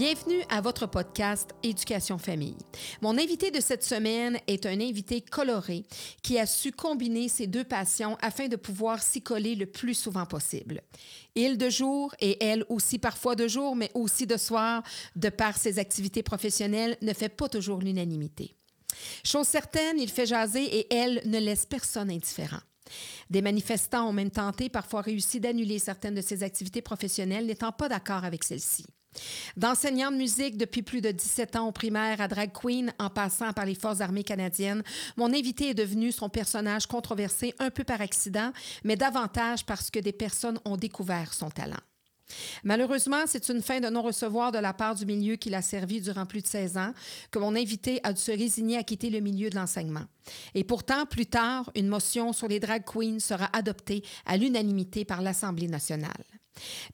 Bienvenue à votre podcast Éducation Famille. Mon invité de cette semaine est un invité coloré qui a su combiner ses deux passions afin de pouvoir s'y coller le plus souvent possible. Il de jour et elle aussi parfois de jour, mais aussi de soir, de par ses activités professionnelles, ne fait pas toujours l'unanimité. Chose certaine, il fait jaser et elle ne laisse personne indifférent. Des manifestants ont même tenté, parfois réussi, d'annuler certaines de ses activités professionnelles, n'étant pas d'accord avec celles-ci. D'enseignant de musique depuis plus de 17 ans au primaire à drag queen en passant par les Forces armées canadiennes, mon invité est devenu son personnage controversé un peu par accident, mais davantage parce que des personnes ont découvert son talent. Malheureusement, c'est une fin de non-recevoir de la part du milieu qui l'a servi durant plus de 16 ans que mon invité a dû se résigner à quitter le milieu de l'enseignement. Et pourtant, plus tard, une motion sur les drag queens sera adoptée à l'unanimité par l'Assemblée nationale.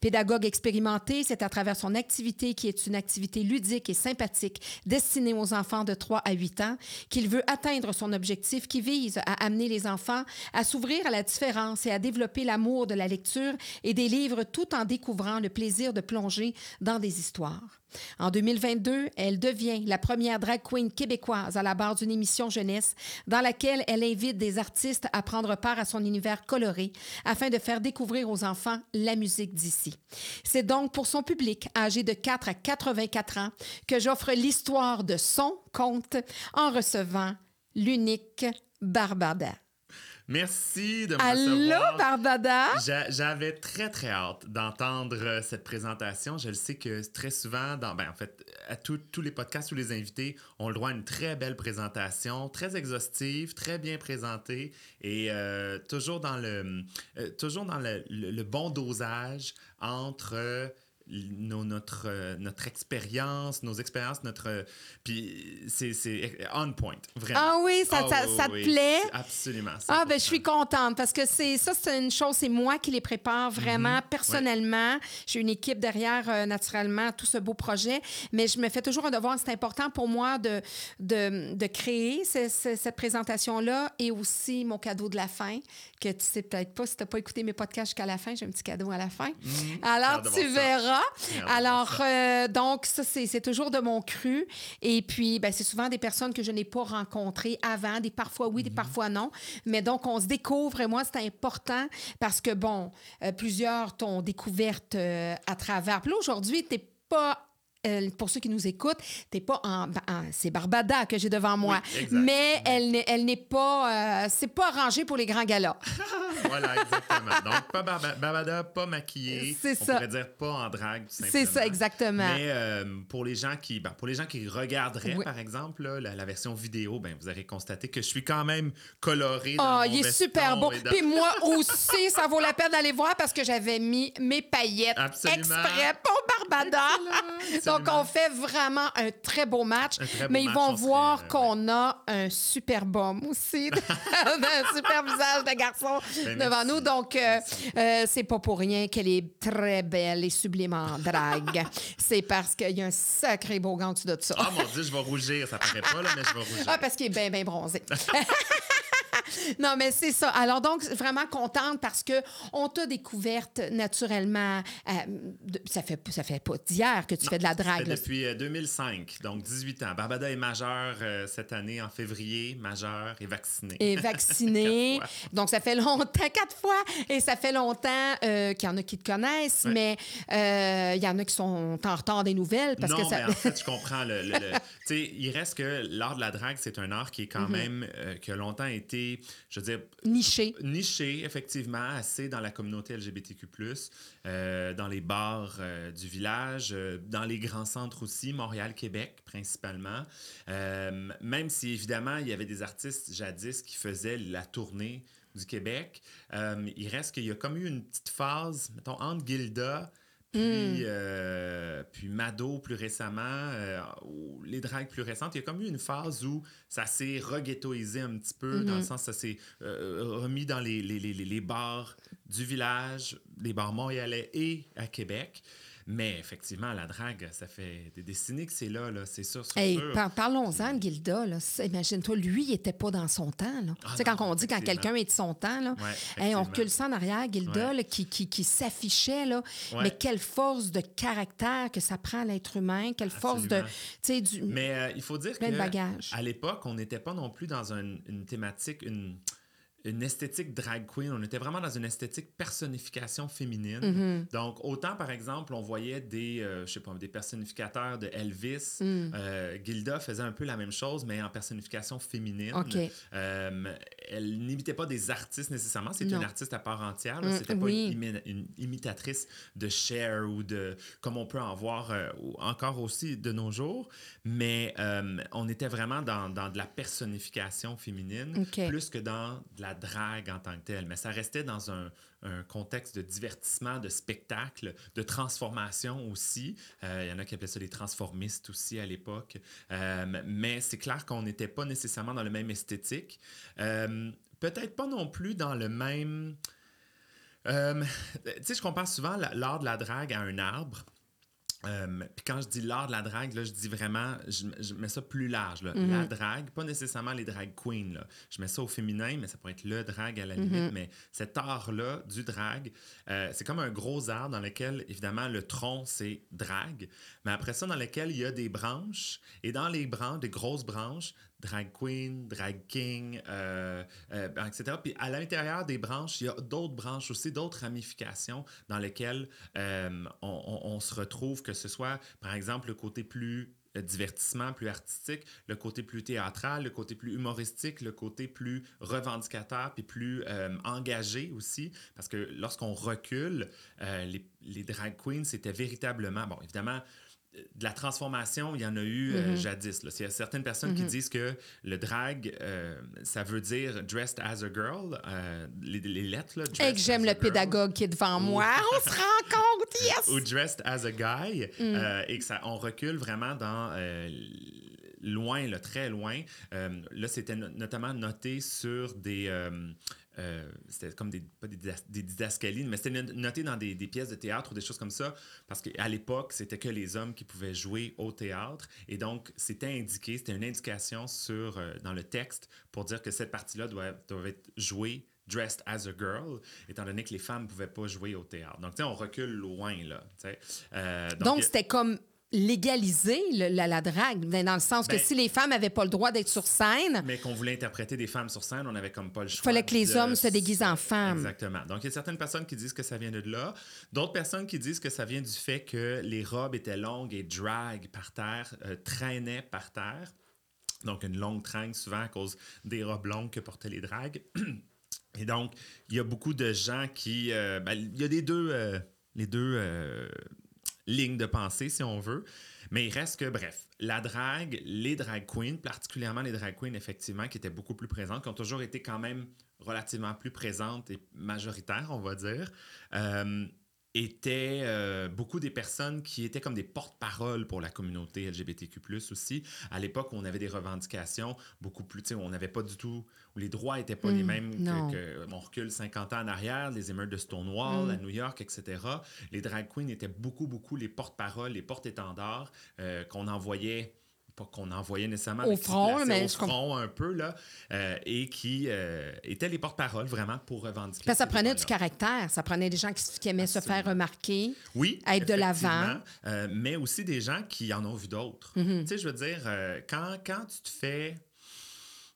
Pédagogue expérimenté, c'est à travers son activité qui est une activité ludique et sympathique destinée aux enfants de 3 à 8 ans qu'il veut atteindre son objectif qui vise à amener les enfants à s'ouvrir à la différence et à développer l'amour de la lecture et des livres tout en découvrant le plaisir de plonger dans des histoires. En 2022, elle devient la première drag queen québécoise à la barre d'une émission jeunesse dans laquelle elle invite des artistes à prendre part à son univers coloré afin de faire découvrir aux enfants la musique d'ici. C'est donc pour son public âgé de 4 à 84 ans que j'offre l'histoire de son conte en recevant l'unique Barbada. Merci de me Allô, Barbada! J'avais très, très hâte d'entendre euh, cette présentation. Je le sais que très souvent, dans, ben, en fait, à tous les podcasts, tous les invités ont le droit à une très belle présentation, très exhaustive, très bien présentée et euh, toujours dans le, euh, toujours dans le, le, bon dosage entre nos, notre, euh, notre expérience, nos expériences, notre. Puis c'est on point, vraiment. Ah oui, ça, ça, ah te plaît? Absolument. Ah, ben je suis contente parce que c'est ça, c'est une chose, c'est moi qui les prépare vraiment mm-hmm. personnellement. J'ai une équipe derrière, euh, naturellement, tout ce beau projet, mais je me fais toujours un devoir. C'est important pour moi de, de, de créer cette présentation-là et aussi mon cadeau de la fin, que tu sais peut-être pas si tu n'as pas écouté mes podcasts jusqu'à la fin. J'ai un petit cadeau à la fin. Mm-hmm. Alors, tu verras. Alors, euh, donc, ça, c'est toujours de mon cru. Et puis, ben, c'est souvent des personnes que je n'ai pas rencontrées avant, des parfois oui, des mhm. parfois non. Mais donc, on se découvre et moi, c'est important parce que, bon, euh, plusieurs t'ont découverte euh, à travers. Puis là, aujourd'hui, t'es pas pour ceux qui nous écoutent, t'es pas en, c'est Barbada que j'ai devant moi, mais elle n'est, elle n'est pas, c'est pas arrangé pour les grands galas. voilà, exactement. Donc, pas Barbada, pas maquillée. C'est ça. On pourrait dire pas en drague, C'est ça, exactement. Mais euh, pour, les gens qui, ben, pour les gens qui regarderaient, par exemple, la, version vidéo, ben, vous aurez constaté que je suis quand même colorée. Oh, il est super beau. Puis moi aussi, ça vaut la peine d'aller voir parce que j'avais mis mes paillettes exprès pour Barbada. Donc, on fait vraiment un très beau match. mais ils vont voir qu'on a un super bum aussi. un super visage de garçon. Ben, devant nous. Donc, euh, euh, c'est pas pour rien qu'elle est très belle et sublime en drague. c'est parce qu'il y a un sacré beau gant de ça. Ah, mon Dieu, je vais rougir. Ça paraît pas, là, mais je vais rougir. Ah, parce qu'il est bien, bien bronzé. non, mais c'est ça. Alors, donc, vraiment contente parce que on t'a découverte naturellement. Euh, ça fait ça fait pas d'hier que tu fais de la drague. depuis 2005, donc 18 ans. Barbada est majeure cette année en février, majeure et vaccinée. Et vaccinée. donc, ça fait longtemps quatre fois. Et ça fait longtemps euh, qu'il y en a qui te connaissent, mais euh, il y en a qui sont en retard des nouvelles. Parce non, que ça... mais en fait, je comprends. Le, il reste que l'art de la drague, c'est un art qui est quand mhm. même, euh, qui a longtemps été, je veux dire... Niché. Niché, effectivement, assez dans la communauté LGBTQ+, dans les bars du village, dans les grands centres aussi, Montréal, Québec, principalement. même si, évidemment, il y avait des artistes jadis qui faisaient la tournée du Québec. Euh, il reste qu'il y a comme eu une petite phase, mettons, entre Gilda puis, euh, puis Mado plus récemment, euh, les dragues plus récentes. Il y a comme eu une phase où ça s'est reghettoisé un petit peu, dans le sens ça s'est euh, remis dans les, les, les, les bars du village, les bars montréalais et à Québec. Mais effectivement, la drague, ça fait des décennies que c'est là, là c'est sûr. c'est Hey, sûr. par- parlons-en de Gilda. Imagine-toi, lui, il n'était pas dans son temps. là. Ah tu sais, non, quand on dit quand quelqu'un est de son temps, là, Ouais, hey, effectivement. on recule ça en arrière, Gilda, Ouais. là, qui, qui, qui s'affichait. là. Ouais. Mais quelle force de caractère que ça prend à l'être humain, quelle force de. Absolument. Tu sais, du. Mais euh, il faut dire que à l'époque, on n'était pas non plus dans un- une thématique, une, une esthétique drag queen. On était vraiment dans une esthétique personnification féminine. Mm-hmm. Donc, autant, par exemple, on voyait des, euh, je sais pas, des personnificateurs de Elvis. Mm. Euh, Gilda faisait un peu la même chose, mais en personnification féminine. Euh, elle n'imitait pas des artistes nécessairement. C'était Non. une artiste à part entière. là. Mm, C'était pas oui. une, imi- une imitatrice de Cher ou de comme on peut en voir euh, encore aussi de nos jours. Mais euh, on était vraiment dans, dans de la personnification féminine plus que dans de la drague en tant que telle. Mais ça restait dans un, un contexte de divertissement, de spectacle, de transformation aussi. Euh, Il y en a qui appelaient ça les transformistes aussi à l'époque. Euh, mais c'est clair qu'on n'était pas nécessairement dans le même esthétique. Euh, Peut-être pas non plus dans le même... Euh, tu sais, je compare souvent la- l'art de la drague à un arbre. Euh, Puis quand je dis l'art de la drague, là, je dis vraiment, je, je mets ça plus large. là. La drague, pas nécessairement les drag queens. Là. Je mets ça au féminin, mais ça pourrait être le drag à la limite. Mais cet art-là du drag, euh, c'est comme un gros arbre dans lequel, évidemment, le tronc, c'est drag. Mais après ça, dans lequel il y a des branches. Et dans les branches, des grosses branches, drag queen, drag king, euh, euh, etc. Puis à l'intérieur des branches, il y a d'autres branches aussi, d'autres ramifications dans lesquelles euh, on, se retrouve, que ce soit, par exemple, le côté plus divertissement, plus artistique, le côté plus théâtral, le côté plus humoristique, le côté plus revendicateur, puis plus engagé aussi. Parce que lorsqu'on recule, les, drag queens, c'était véritablement, bon, évidemment, de la transformation, il y en a eu euh, jadis. là. Il y a certaines personnes qui disent que le drag, euh, ça veut dire dressed as a girl, euh, les, les lettres. Là, Hey, que j'aime le pédagogue qui est devant moi. On se rend compte, yes! ou dressed as a guy euh, et que ça on recule vraiment dans loin très loin Euh, là c'était no- notamment noté sur des euh, euh, c'était comme des, pas des, des mais c'était no- noté dans des, des pièces de théâtre ou des choses comme ça, parce qu'à l'époque, c'était que les hommes qui pouvaient jouer au théâtre. Et donc, c'était indiqué, c'était une indication sur, dans le texte pour dire que cette partie-là doit, doit être jouée dressed as a girl, étant donné que les femmes ne pouvaient pas jouer au théâtre. Donc, tu sais, on recule loin, là. Donc, c'était comme légaliser le- la, la drague, mais dans le sens que Ben- si les femmes n'avaient pas le droit d'être sur scène, mais qu'on voulait interpréter des femmes sur scène, on n'avait comme pas le choix. fallait que les de- hommes se déguisent en femmes. Exactement. Donc, il y a certaines personnes qui disent que ça vient de là. D'autres personnes qui disent que ça vient du fait que les robes étaient longues et drag par terre, euh, traînaient par terre. Donc, une longue traîne, souvent à cause des robes longues que portaient les dragues. Et donc, il y a beaucoup de gens qui... euh, ben, il y a les deux, euh, les deux lignes de pensée, si on veut. Mais il reste que, bref, la drague, les drag queens, particulièrement les drag queens, effectivement, qui étaient beaucoup plus présentes, qui ont toujours été quand même relativement plus présentes et majoritaires, on va dire, euh, étaient euh, beaucoup des personnes qui étaient comme des porte-paroles pour la communauté LGBTQ+, aussi. À l'époque, on avait des revendications beaucoup plus, tu sais, où on n'avait pas du tout, où les droits n'étaient pas les mêmes non. que, que- on recule 50 ans en arrière, les émeutes de Stonewall à New York, etc. Les drag queens étaient beaucoup, beaucoup les porte-paroles, les porte-étendards euh, qu'on envoyait pas qu'on envoyait nécessairement Au front, mais au front un peu là euh, et qui euh, étaient les porte-paroles vraiment pour revendiquer Parce que ça prenait du caractère, ça prenait des gens qui, qui aimaient se faire remarquer. Oui, être de l'avant. euh, mais aussi des gens qui en ont vu d'autres. Mm-hmm. Tu sais, je veux dire, quand, quand tu te fais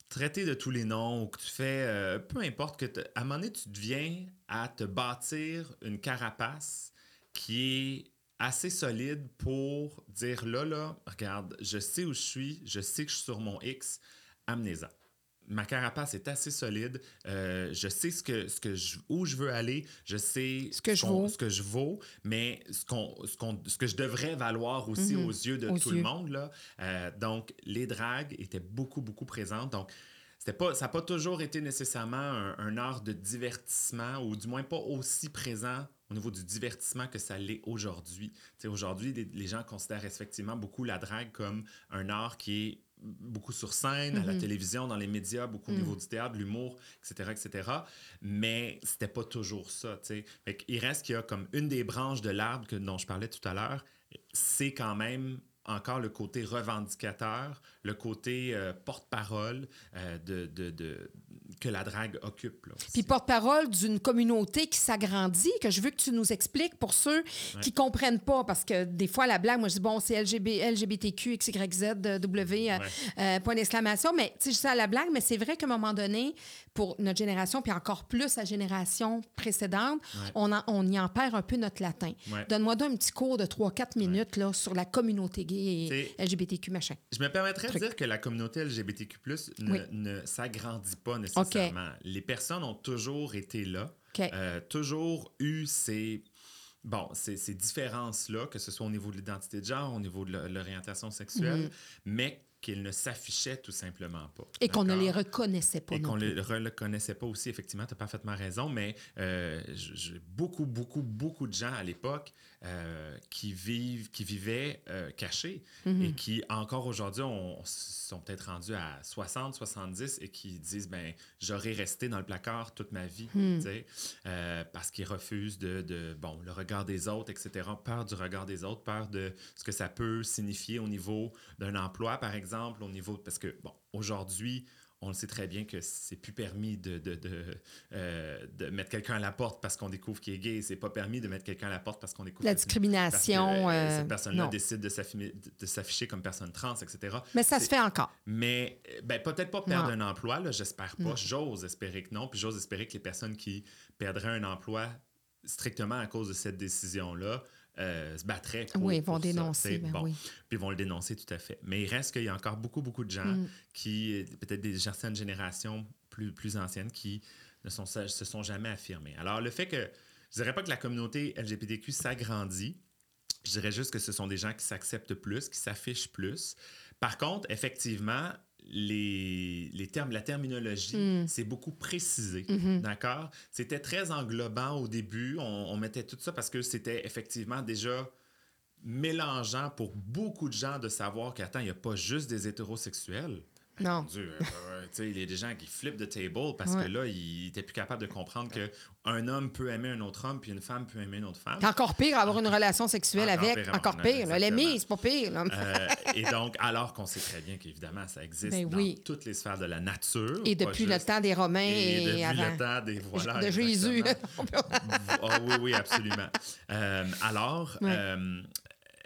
traiter de tous les noms ou que tu fais, peu importe, que à un moment donné, tu deviens à te bâtir une carapace qui est assez solide pour dire là, là, regarde, je sais où je suis, je sais que je suis sur mon X, amenez-en. Ma carapace est assez solide. euh, je sais ce que, ce que je- où je veux aller. Je sais Ce que je qu'on- vaux. ce que je vaux, mais ce, qu'on, ce, qu'on- ce que je devrais valoir aussi aux yeux de Mhm. Aux tout yeux. le monde. Là. Euh, donc, les dragues étaient beaucoup, beaucoup présentes. Donc, pas, ça n'a pas toujours été nécessairement un, un art de divertissement, ou du moins pas aussi présent au niveau du divertissement que ça l'est aujourd'hui. Aujourd'hui, les, les, gens considèrent effectivement beaucoup la drague comme un art qui est beaucoup sur scène, à la mm-hmm. télévision, dans les médias, beaucoup au niveau mm. du théâtre, l'humour, etc., etc. Mais c'était pas toujours ça, tu sais. Il reste qu'il y a comme une des branches de l'arbre dont je parlais tout à l'heure, c'est quand même encore le côté revendicateur, le côté euh, porte-parole euh, de, de, de, que la drague occupe. Puis porte-parole d'une communauté qui s'agrandit, que je veux que tu nous expliques pour ceux qui comprennent pas, parce que des fois, la blague, moi, je dis, bon, c'est LGBT, LGBTQ, XYZ, W, euh, point d'exclamation, mais tu sais, je sais la blague, mais c'est vrai qu'à un moment donné, pour notre génération, puis encore plus la génération précédente, on, on y en perd un peu notre latin. Donne-moi donc un petit cours de 3-4 minutes là, sur la communauté gay et LGBTQ, machin. Je me permettrais de dire que la communauté LGBTQ+, ne, ne s'agrandit pas nécessairement. Les personnes ont toujours été là, euh, toujours eu ces... Bon, ces, ces différences-là, que ce soit au niveau de l'identité de genre, au niveau de l'orientation sexuelle, mhm. mais qu'ils ne s'affichaient tout simplement pas. Et qu'on ne les reconnaissait pas. Et qu'on ne les reconnaissait pas aussi, effectivement, tu as parfaitement raison, mais euh, beaucoup, beaucoup, beaucoup de gens à l'époque euh, qui, vivent, qui vivaient euh, cachés mhm. et qui, encore aujourd'hui, sont peut-être rendus à 60, 70 et qui disent, ben j'aurais resté dans le placard toute ma vie, hmm. parce qu'ils refusent de, de, bon, le regard des autres, etc., peur du regard des autres, peur de ce que ça peut signifier au niveau d'un emploi, par exemple, exemple, au niveau. Parce que, bon, aujourd'hui, on le sait très bien que c'est plus permis de, de, de, euh, de mettre quelqu'un à la porte parce qu'on découvre qu'il est gay. C'est pas permis de mettre quelqu'un à la porte parce qu'on découvre la discrimination. Euh, euh, cette personne-là décide de s'afficher comme personne trans, etc. Mais ça se fait encore. Mais ben, peut-être pas perdre un emploi, là, j'espère pas. J'ose espérer que non. Puis j'ose espérer que les personnes qui perdraient un emploi strictement à cause de cette décision-là euh, se battraient pour, Oui, ils vont dénoncer. Ben oui. Puis ils vont le dénoncer tout à fait. Mais il reste qu'il y a encore beaucoup, beaucoup de gens mm. qui, peut-être des certaines générations plus, plus anciennes, qui ne sont, se sont jamais affirmées. Alors, le fait que, je dirais pas que la communauté LGBTQ s'agrandit, je dirais juste que ce sont des gens qui s'acceptent plus, qui s'affichent plus. Par contre, effectivement, les, les termes, la terminologie, mm. c'est beaucoup précisé. Mm-hmm. D'accord? C'était très englobant au début. On, mettait tout ça parce que c'était effectivement déjà mélangeant pour beaucoup de gens de savoir qu'attends, il n'y a pas juste des hétérosexuels. Non. il y a des gens qui flippent de table parce que là, ils n'étaient plus capables de comprendre qu'un homme peut aimer un autre homme puis une femme peut aimer une autre femme. Encore pire, avoir une relation sexuelle avec. encore pire. L'aimer, c'est pas pire. Euh, et donc, alors qu'on sait très bien qu'évidemment, ça existe ben dans toutes les sphères de la nature. Et depuis le temps des Romains et, depuis le temps des. Voilà, de Jésus. oh, oui, oui, absolument. Euh, alors,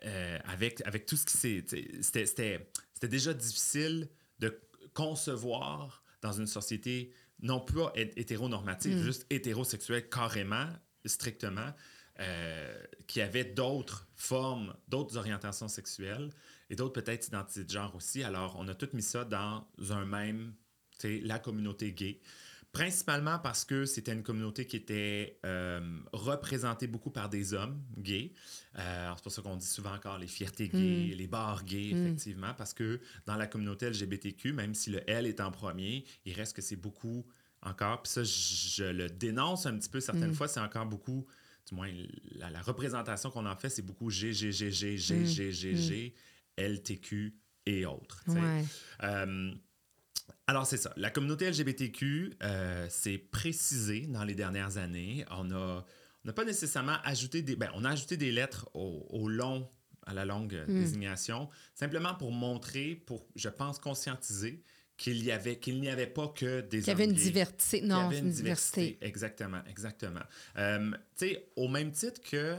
euh, avec, avec tout ce qui s'est. C'était déjà difficile de concevoir dans une société non pas hétéronormative, mm. juste hétérosexuelle carrément, strictement, euh, qui avait d'autres formes, d'autres orientations sexuelles et d'autres peut-être identités de genre aussi. Alors, on a tout mis ça dans un même, tu sais, la communauté gay. Principalement parce que c'était une communauté qui était euh, représentée beaucoup par des hommes gays. Euh, c'est pour ça qu'on dit souvent encore les fiertés gays, mm. les bars gays, mm. effectivement, parce que dans la communauté LGBTQ, même si le L est en premier, il reste que c'est beaucoup encore. Puis ça, je, le dénonce un petit peu certaines mm. fois, c'est encore beaucoup, du moins la, représentation qu'on en fait, c'est beaucoup G, G, G, G, G, G, G, G, LTQ et autres. Ouais. Euh, alors, c'est ça. La communauté LGBTQ euh, s'est précisée dans les dernières années. On a, n'a pas nécessairement ajouté des. Ben, on a ajouté des lettres au, long, à la longue hmm. désignation, simplement pour montrer, pour, je pense, conscientiser qu'il y avait qu'il n'y avait pas que des qu'il y avait une diversité non une, diversité. exactement exactement euh, tu sais au même titre que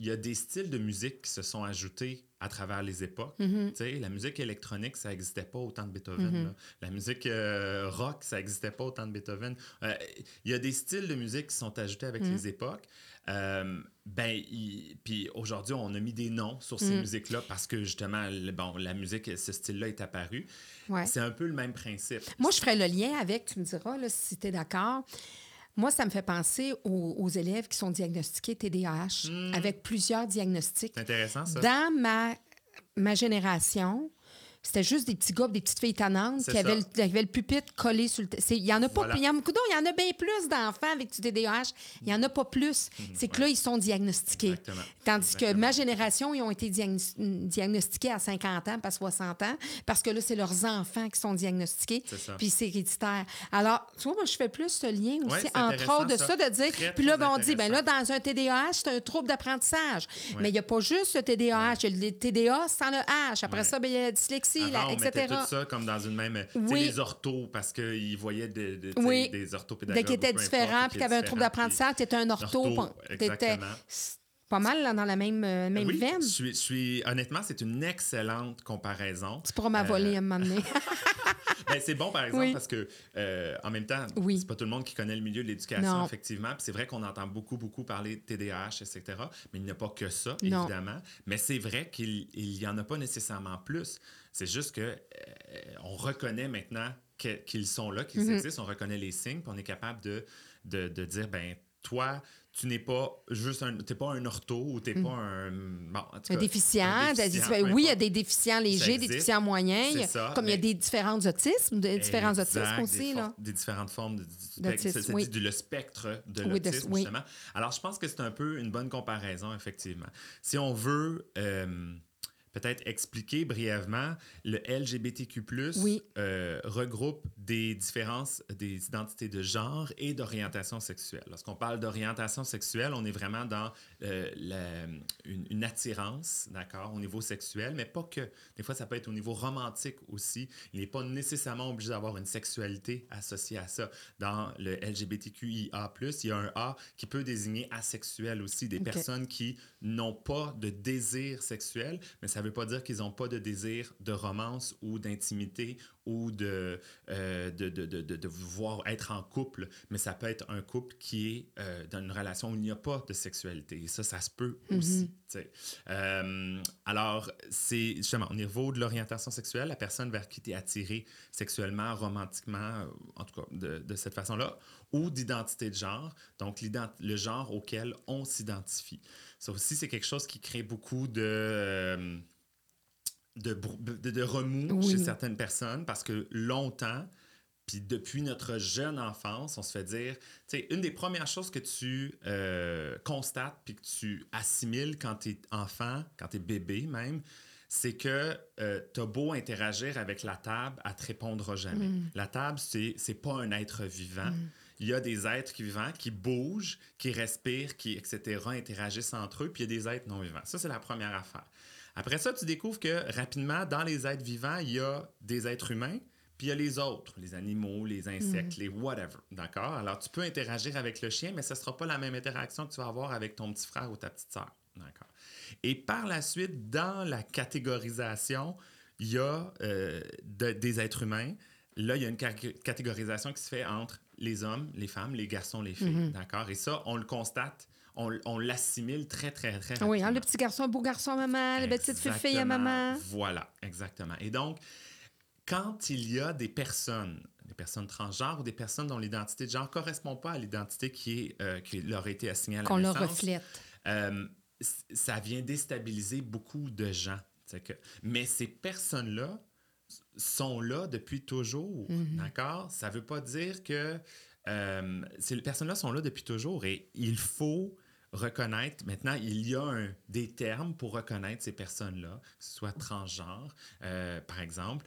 il y a des styles de musique qui se sont ajoutés à travers les époques. Mm-hmm. La musique électronique, ça n'existait pas autant de Beethoven. Mm-hmm. La musique euh, rock, ça n'existait pas autant de Beethoven. Euh, il y a des styles de musique qui sont ajoutés avec mm. les époques. Euh, ben, puis aujourd'hui, on a mis des noms sur ces mm. musiques-là parce que justement, bon, la musique, ce style-là est apparu. C'est un peu le même principe. Moi, je ferais le lien avec, tu me diras là, si tu es d'accord. Moi, ça me fait penser aux, élèves qui sont diagnostiqués TDAH hmm. avec plusieurs diagnostics. C'est intéressant, ça. Dans ma, ma génération, c'était juste des petits gars, des petites filles tannantes qui avaient, le, qui avaient le pupitre collé sur le. Il y en a pas. Voilà. Il y en, coudonc, il y en a bien plus d'enfants avec du TDAH. Il y en a pas plus. C'est que là, ils sont diagnostiqués. Exactement. Tandis que ma génération, ils ont été diagnos- diagnostiqués à 50 ans, pas 60 ans, parce que là, c'est leurs enfants qui sont diagnostiqués. Ça. Puis c'est héréditaire. Alors, tu vois, moi, je fais plus ce lien aussi, Ouais, entre autres, de ça. de dire. Très, puis là, ben, on dit, ben là, dans un TDAH, c'est un trouble d'apprentissage. Ouais. Mais il n'y a pas juste le TDAH. Il y a le TDA sans le H. Après ça, ben, il y a la dyslexie, Avant, la- on etc. mettait tout ça comme dans une même. Oui. les orthos, parce qu'ils voyaient de, de- Oui. des orthopédagogues. Dès qu'il était ou peu différent, importe, puis qu'il y avait un trouble d'apprentissage, tu étais un ortho. Ortho, exactement. pas mal là, dans la même, euh, même oui, veine. Je suis, je suis- honnêtement, c'est une excellente comparaison. Tu pourras m'avoler Euh, à un moment donné. Ben, c'est bon, par exemple, Oui. parce que euh, en même temps, Oui. c'est pas tout le monde qui connaît le milieu de l'éducation, effectivement. Puis c'est vrai qu'on entend beaucoup, beaucoup parler de TDAH, etc. Mais il n'y a pas que ça, Non. évidemment. Mais c'est vrai qu'il n'y en a pas nécessairement plus. C'est juste que euh, on reconnaît maintenant qu'ils sont là, qu'ils Mhm. existent, on reconnaît les signes, puis on est capable de, de, de dire, ben toi, tu n'es pas juste un, t'es pas un ortho ou t'es pas un, bon, en tout Un déficient. un dit- peu oui, il y a des déficients légers, des déficients moyens. Ça, comme il y a des différents autismes, des différents Exact, autismes aussi. Des, Là. des différentes formes de, ça oui. le spectre de Oui, de- l'autisme, oui. justement. Alors, je pense que c'est un peu une bonne comparaison, effectivement. Si on veut euh, peut-être expliquer brièvement, le LGBTQ+, Oui. euh, regroupe des différences des identités de genre et d'orientation sexuelle. Lorsqu'on parle d'orientation sexuelle, on est vraiment dans euh, la- une, une attirance, d'accord, au niveau sexuel, mais pas que. Des fois, ça peut être au niveau romantique aussi. Il n'est pas nécessairement obligé d'avoir une sexualité associée à ça. Dans le LGBTQIA+, il y a un A qui peut désigner asexuel aussi, des personnes qui n'ont pas de désir sexuel, mais ça ne veut pas dire qu'ils n'ont pas de désir de romance ou d'intimité ou de, euh, de, de, de, de, vouloir être en couple, mais ça peut être un couple qui est euh, dans une relation où il n'y a pas de sexualité. Et ça, ça se peut aussi. tu sais. Euh, alors, c'est justement au niveau de l'orientation sexuelle, la personne vers qui tu es attiré sexuellement, romantiquement, euh, en tout cas de, de cette façon-là, ou d'identité de genre, donc le genre auquel on s'identifie. Ça aussi, c'est quelque chose qui crée beaucoup de... euh, de, brou- de, de remous Oui. chez certaines personnes parce que longtemps, puis depuis notre jeune enfance, on se fait dire, tu sais, une des premières choses que tu euh, constates puis que tu assimiles quand tu es enfant, quand tu es bébé même, c'est que tu as beau interagir avec la table, elle te répondra jamais. La table, c'est c'est pas un être vivant. Il y a des êtres vivants qui bougent, qui respirent, qui, etc., interagissent entre eux, puis il y a des êtres non vivants. Ça, c'est la première affaire. Après ça, tu découvres que rapidement, dans les êtres vivants, il y a des êtres humains, puis il y a les autres, les animaux, les insectes, les whatever. D'accord? Alors, tu peux interagir avec le chien, mais ce ne sera pas la même interaction que tu vas avoir avec ton petit frère ou ta petite sœur. D'accord? Et par la suite, dans la catégorisation, il y a euh, de- des êtres humains. Là, il y a une ca- catégorisation qui se fait entre les hommes, les femmes, les garçons, les filles. D'accord? Et ça, on le constate, on, on l'assimile très, très, très oui, hein, le petit garçon, beau garçon à maman, la petite fille à maman. Voilà, exactement. Et donc, quand il y a des personnes, des personnes transgenres ou des personnes dont l'identité de genre ne correspond pas à l'identité qui, est, euh, qui leur a été assignée à la Qu'on leur naissance, reflète. euh, ça vient déstabiliser beaucoup de gens. Que, mais ces personnes-là sont là depuis toujours, d'accord? Ça ne veut pas dire que euh, ces personnes-là sont là depuis toujours et il faut reconnaître, maintenant, il y a des termes pour reconnaître ces personnes-là, que ce soit transgenre, euh, par exemple,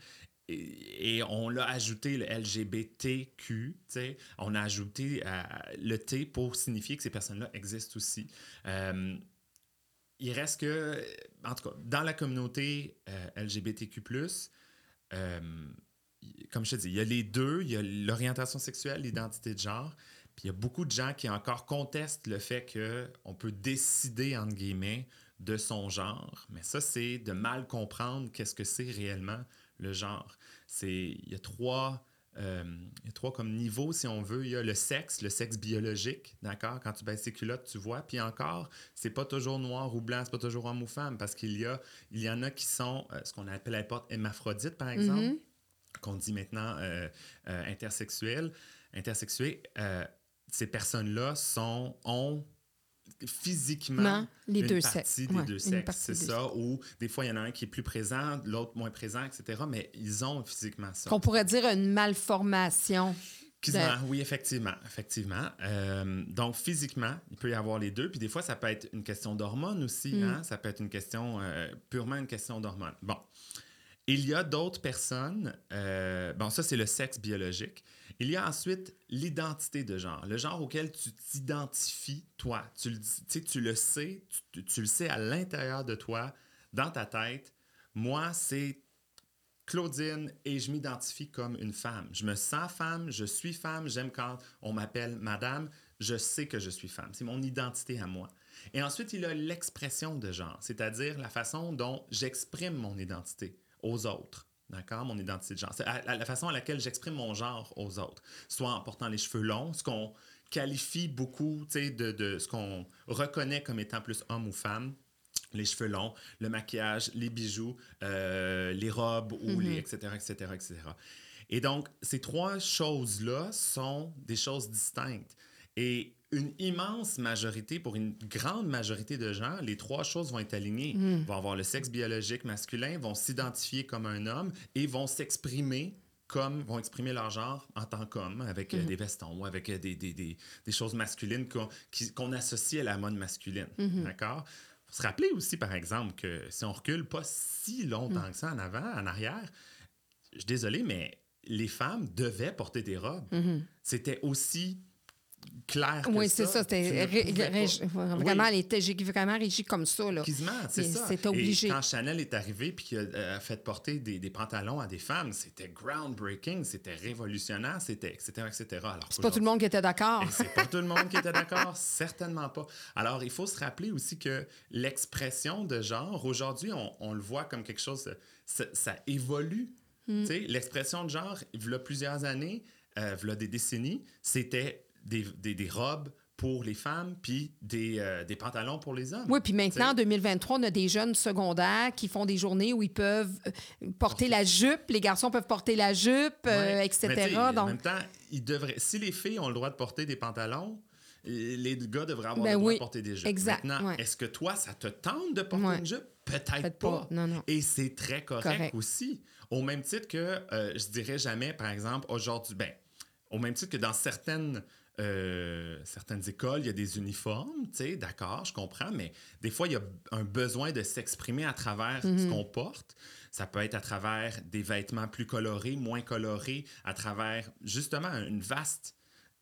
et, on l'a ajouté le LGBTQ, tu sais, on a ajouté euh, le T pour signifier que ces personnes-là existent aussi. Euh, il reste que, en tout cas, dans la communauté LGBTQ, comme je te dis, il y a les deux, il y a l'orientation sexuelle, l'identité de genre, puis il y a beaucoup de gens qui encore contestent le fait qu'on peut décider, entre guillemets, de son genre. Mais ça, c'est de mal comprendre qu'est-ce que c'est réellement le genre. Il y a trois, euh, il y a trois comme niveaux, si on veut. Il y a le sexe, le sexe biologique, d'accord? Quand tu baisses tes culottes, tu vois. Puis encore, c'est pas toujours noir ou blanc, c'est pas toujours homme ou femme, parce qu'il y a, il y en a qui sont euh, ce qu'on appelle à l'époque hémaphrodite, par exemple, Mhm. qu'on dit maintenant euh, euh, intersexuels, intersexués. euh, ces personnes-là sont, ont physiquement Non, les une deux partie sexes. des Ouais, deux sexes, c'est ça. Ou des fois, il y en a un qui est plus présent, l'autre moins présent, etc. Mais ils ont physiquement ça. Qu'on pourrait dire une malformation. Quasiment, oui, effectivement. effectivement. Euh, donc, physiquement, il peut y avoir les deux. Puis des fois, ça peut être une question d'hormones aussi. Mm. hein. Ça peut être une question, euh, purement une question d'hormones. Bon. Il y a d'autres personnes, euh, bon, ça c'est le sexe biologique. Il y a ensuite l'identité de genre, le genre auquel tu t'identifies toi. Tu le, tu le sais, tu le sais à l'intérieur de toi, dans ta tête. Moi, c'est Claudine et je m'identifie comme une femme. Je me sens femme, je suis femme, j'aime quand on m'appelle madame, je sais que je suis femme. C'est mon identité à moi. Et ensuite, il y a l'expression de genre, c'est-à-dire la façon dont j'exprime mon identité aux autres. D'accord? Mon identité de genre. C'est à- à la façon à laquelle j'exprime mon genre aux autres. Soit en portant les cheveux longs, ce qu'on qualifie beaucoup, tu sais, de, de ce qu'on reconnaît comme étant plus homme ou femme les cheveux longs, le maquillage, les bijoux, euh, les robes ou les etc., etc., etc. Et donc, ces trois choses-là sont des choses distinctes. Et une immense majorité, pour une grande majorité de gens, les trois choses vont être alignées. Ils vont avoir le sexe biologique masculin, vont s'identifier comme un homme et vont s'exprimer comme vont exprimer leur genre en tant qu'homme, avec euh, des vestons ou avec euh, des, des, des, des choses masculines qu'on qu'on associe à la mode masculine. D'accord? faut se rappeler aussi, par exemple, que si on recule pas si longtemps que ça en avant, en arrière, je suis désolé, mais les femmes devaient porter des robes. C'était aussi clair Oui, c'est ça. C'était vraiment, Oui. j'ai vraiment régie comme ça. Là. C'est ça. c'était obligé. Et quand Chanel est arrivé puis qu'il a euh, fait porter des, des pantalons à des femmes, c'était groundbreaking, c'était révolutionnaire, c'était etc., etc. Alors C'est pas tout le monde qui était d'accord. C'est pas tout le monde qui était d'accord, certainement pas. Alors, il faut se rappeler aussi que l'expression de genre, aujourd'hui, on, on le voit comme quelque chose, ça, ça évolue. Sais, L'expression de genre, il y a plusieurs années, euh, il y a des décennies, c'était des, des- des robes pour les femmes puis des, euh, des pantalons pour les hommes. Oui, puis maintenant, en Tu sais. 2023, on a des jeunes secondaires qui font des journées où ils peuvent euh, porter la jupe, les garçons peuvent porter la jupe, euh, Ouais. etc. Mais tu sais, En Donc, même temps, ils devraient, si les filles ont le droit de porter des pantalons, euh, les gars devraient avoir Ben le droit oui, de porter des jupes. exact, Maintenant, ouais. est-ce que toi, ça te tente de porter Ouais. une jupe? Peut-être pas. pas, non, non. Et c'est très correct, Correct. aussi. Au même titre que, euh, je dirais jamais, par exemple, aujourd'hui, ben, au même titre que dans certaines, euh, certaines écoles, il y a des uniformes, tu sais, d'accord, je comprends, mais des fois, il y a un besoin de s'exprimer à travers ce qu'on porte. Ça peut être à travers des vêtements plus colorés, moins colorés, à travers justement une vaste,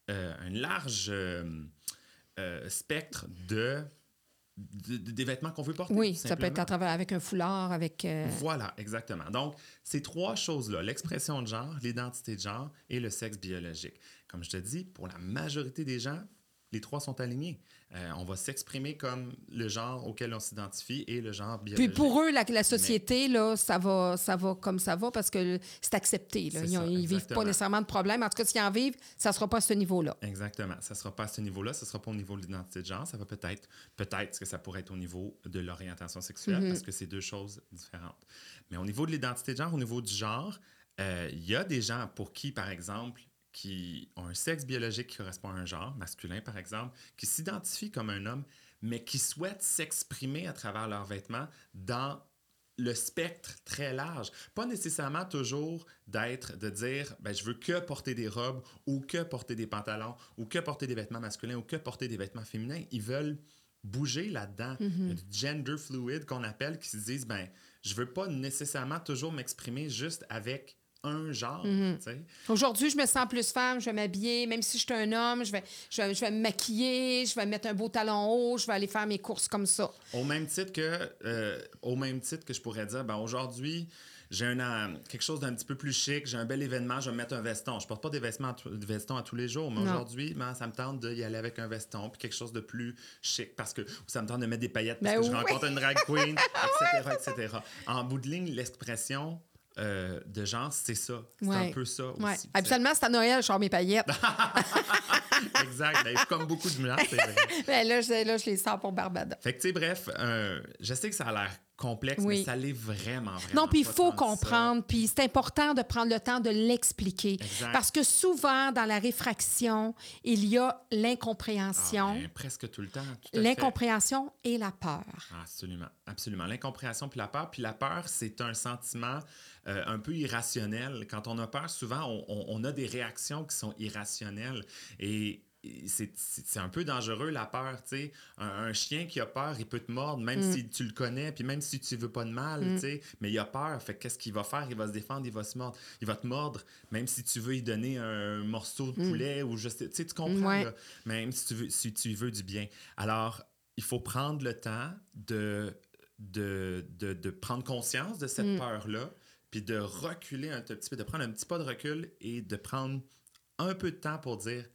euh, un large euh, spectre de, de- de- des vêtements qu'on veut porter. oui, ça peut être à travers avec un foulard, avec. euh, Voilà, exactement. Donc, ces trois choses-là, l'expression de genre, l'identité de genre et le sexe biologique. Comme je te dis, pour la majorité des gens, les trois sont alignés. Euh, on va s'exprimer comme le genre auquel on s'identifie et le genre Puis biologique. pour eux, la, la société, là, ça va, ça va comme ça va parce que c'est accepté. Là. Ils, ils vivent pas nécessairement de problème. En tout cas, s'ils en vivent, ça sera pas à ce niveau-là. Exactement. Ça ne sera pas à ce niveau-là, ça ne sera pas au niveau de l'identité de genre, ça va peut-être, peut-être que ça pourrait être au niveau de l'orientation sexuelle, parce que c'est deux choses différentes. Mais au niveau de l'identité de genre, au niveau du genre, euh, il y a des gens pour qui, par exemple, qui ont un sexe biologique qui correspond à un genre, masculin par exemple, qui s'identifient comme un homme, mais qui souhaitent s'exprimer à travers leurs vêtements dans le spectre très large. Pas nécessairement toujours d'être, de dire, ben, je veux que porter des robes ou que porter des pantalons ou que porter des vêtements masculins ou que porter des vêtements féminins. Ils veulent bouger là-dedans. A du gender fluid qu'on appelle qui se disent, ben, je veux pas nécessairement toujours m'exprimer juste avec un genre. sais. Aujourd'hui, je me sens plus femme, je vais m'habiller, même si je suis un homme, je vais, je, vais, je vais me maquiller, je vais mettre un beau talon haut, je vais aller faire mes courses comme ça. Au même titre que, euh, au même titre que je pourrais dire, ben aujourd'hui, j'ai un, euh, quelque chose d'un petit peu plus chic, j'ai un bel événement, je vais me mettre un veston. Je porte pas des vêtements, des vestons à tous les jours, mais aujourd'hui, ben, ça me tente d'y aller avec un veston, puis quelque chose de plus chic, parce que ça me tente de mettre des paillettes parce Ben que je rencontre une drag queen, etc., etc. En bout de ligne, l'expression euh, de genre, c'est ça. C'est Ouais. un peu ça aussi. Ouais. sais. Habituellement, c'est à Noël, je sors mes paillettes. exact. Ben, comme beaucoup de gens, c'est vrai. Ben là, je, là, je les sors pour Barbada. Fait que, tu sais, bref, euh, je sais que ça a l'air complexe, Oui. mais ça l'est vraiment, vraiment. Non, puis il faut comprendre, puis c'est important de prendre le temps de l'expliquer. Parce que souvent, dans la réfraction, il y a Ah, l'incompréhension, ben, presque tout le temps. l'incompréhension et la peur. Ah, Absolument, absolument. L'incompréhension puis la peur. Puis la peur, c'est un sentiment euh, un peu irrationnel. Quand on a peur, souvent, on, on- on a des réactions qui sont irrationnelles. Et c'est un peu dangereux, la peur, tu sais. Un, un chien qui a peur, il peut te mordre, même Mm. si tu le connais, puis même si tu veux pas de mal, tu sais. Mais il a peur, fait que qu'est-ce qu'il va faire? Il va se défendre, il va se mordre. Il va te mordre, même si tu veux lui donner un morceau de poulet ou juste... Tu sais, tu comprends, Mm. Ouais. là? Même si tu, veux, si tu veux du bien. Alors, il faut prendre le temps de, de, de, de prendre conscience de cette Mm. peur-là, puis de reculer un tout petit peu, de prendre un petit pas de recul et de prendre un peu de temps pour dire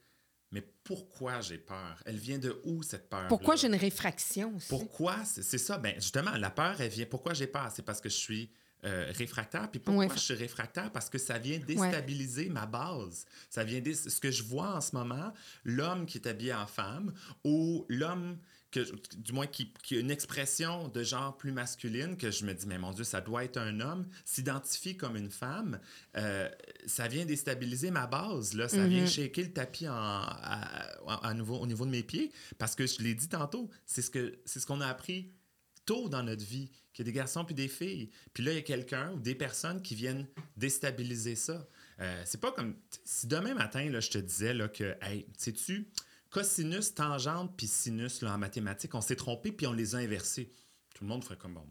mais pourquoi j'ai peur? Elle vient de où cette peur Pourquoi j'ai une réfraction aussi? Pourquoi? C'est ça. Ben, justement, la peur, elle vient. Pourquoi j'ai peur? C'est parce que je suis euh, réfractaire. Puis pourquoi Ouais. je suis réfractaire? Parce que ça vient déstabiliser ma base. Ça vient dé- Ce que je vois en ce moment, l'homme qui est habillé en femme ou l'homme, que, du moins qui, qui a une expression de genre plus masculine, que je me dis, mais mon Dieu, ça doit être un homme, s'identifie comme une femme, euh, ça vient déstabiliser ma base. Là. Ça vient shaker le tapis en, à- à- à nouveau, au niveau de mes pieds. Parce que je l'ai dit tantôt, c'est ce que c'est ce qu'on a appris tôt dans notre vie, qu'il y a des garçons puis des filles. Puis là, il y a quelqu'un ou des personnes qui viennent déstabiliser ça. Euh, c'est pas comme si demain matin, là, je te disais là, que, hey, sais-tu, cosinus, tangente puis sinus là, en mathématiques, on s'est trompé puis on les a inversés. Tout le monde ferait comme, bon,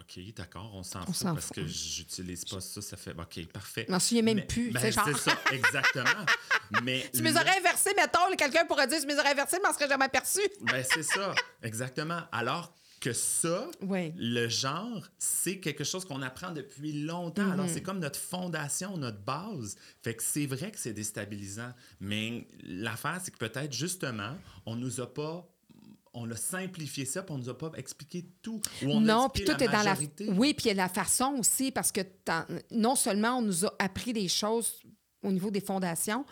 OK, d'accord, on s'en fout parce fout. que j'utilise pas ça, ça fait, OK, parfait. Je m'en souviens même Mais- plus. ben, sais, genre. c'est ça, exactement. Mais Tu me là- aurais inversés, mettons, quelqu'un pourrait dire, tu me aurais inversés, je m'en serais jamais aperçu. ben, c'est ça, exactement. Alors que ça, Oui. le genre, c'est quelque chose qu'on apprend depuis longtemps. Alors, c'est comme notre fondation, notre base. Fait que c'est vrai que c'est déstabilisant. Mais l'affaire, c'est que peut-être, justement, on nous a pas... On a simplifié ça, puis on nous a pas expliqué tout. Ou on a non, puis tout est dans la. Oui, puis il y a la façon aussi, parce que non seulement on nous a appris des choses au niveau des fondations,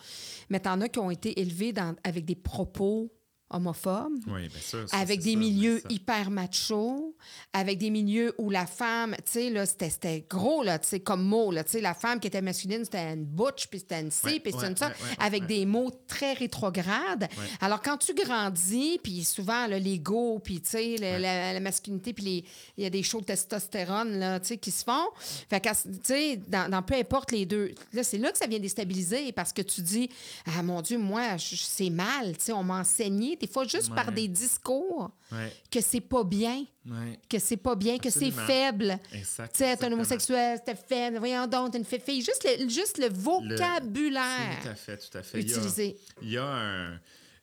mais t'en as qui ont été élevés dans- avec des propos homophobes. Oui, bien sûr. ça, avec des ça, milieux hyper machos, avec des milieux où la femme, tu sais, là, c'était- gros, là, tu sais, comme mot, là, tu sais, la femme qui était masculine, c'était une butch, puis c'était une C, puis c'était une ça, ouais, ouais, avec ouais. des mots très rétrogrades. Alors, quand tu grandis, puis souvent, l'ego, puis, tu sais, la, la masculinité, puis il y a des shows de testostérone, là, tu sais, qui se font. Fait que, tu sais, dans, dans peu importe les deux, là, c'est là que ça vient déstabiliser, parce que tu dis, ah, mon Dieu, moi, c'est mal, tu sais, on m'a enseigné, des fois, juste par des discours Ouais, que c'est pas bien, ouais. que c'est pas bien, que c'est faible. Exact, Tu sais, t'es un homosexuel, t'es faible, voyons donc, t'es une fille. Juste le, juste le vocabulaire Tout à fait, tout à fait. Il y a- utilisé. Il y a un-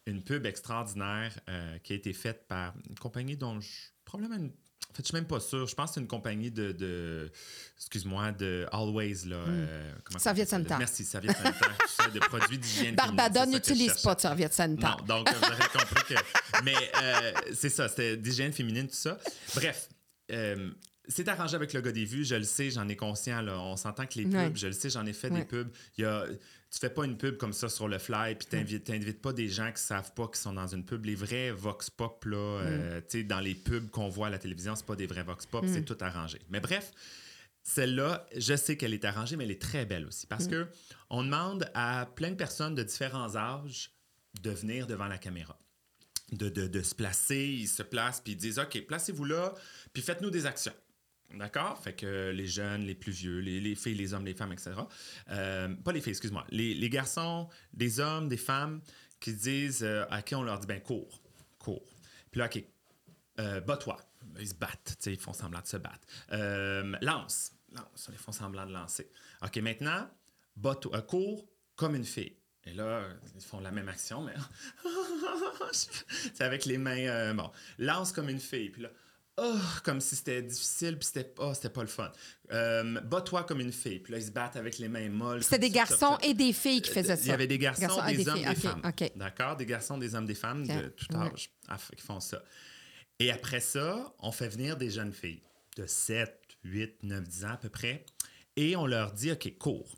une pub extraordinaire euh, qui a été faite par une compagnie dont je. Probablement fait, je suis même pas sûr. Je pense que c'est une compagnie de. de- Excuse-moi, de Always. Là, euh, comment ça Serviette sanitaire. Merci, serviette sanitaire. tout ça, de produits d'hygiène. Barbada n'utilise pas de serviette sanitaire. Non, donc vous compris que. Mais euh, c'est ça, c'était d'hygiène féminine, tout ça. Bref, euh, c'est arrangé avec le gars des vues, je le sais, j'en ai conscient. Là. On s'entend que les pubs, Ouais. je le sais, j'en ai fait Ouais. des pubs. Il y a, tu fais pas une pub comme ça sur le fly, puis t'invites, t'invites pas des gens qui savent pas qu'ils sont dans une pub. Les vrais vox pop, là, euh, tu sais, dans les pubs qu'on voit à la télévision, c'est pas des vrais vox pop, c'est tout arrangé. Mais bref, celle-là, je sais qu'elle est arrangée, mais elle est très belle aussi. Parce que on demande à plein de personnes de différents âges de venir devant la caméra. De, de- de se placer, ils se placent, puis ils disent OK, placez-vous là, puis faites-nous des actions. D'accord? Fait que les jeunes, les plus vieux, les, les filles, les hommes, les femmes, etc. Euh, pas les filles, excuse-moi. Les, garçons, des hommes, des femmes qui disent euh, à qui on leur dit ben cours, cours. Puis là, OK, euh. Ils se battent, ils font semblant de se battre. Euh, lance, lance, ils font semblant de lancer. OK, maintenant, bats-toi, cours comme une fille. Et là, ils font la même action, mais c'est avec les mains. bon, lance comme une fille. Puis là, oh, comme si c'était difficile, puis c'était oh, c'était pas le fun. Euh, Bats-toi comme une fille. Puis là, ils se battent avec les mains molles. C'était des garçons ça, et des filles qui faisaient ça. Il y avait des garçons, des, des hommes, filles. des femmes. D'accord? Des garçons, des hommes, des femmes de tout âge qui font ça. Et après ça, on fait venir des jeunes filles de 7, 8, 9, 10 ans à peu près. Et on leur dit, OK, cours.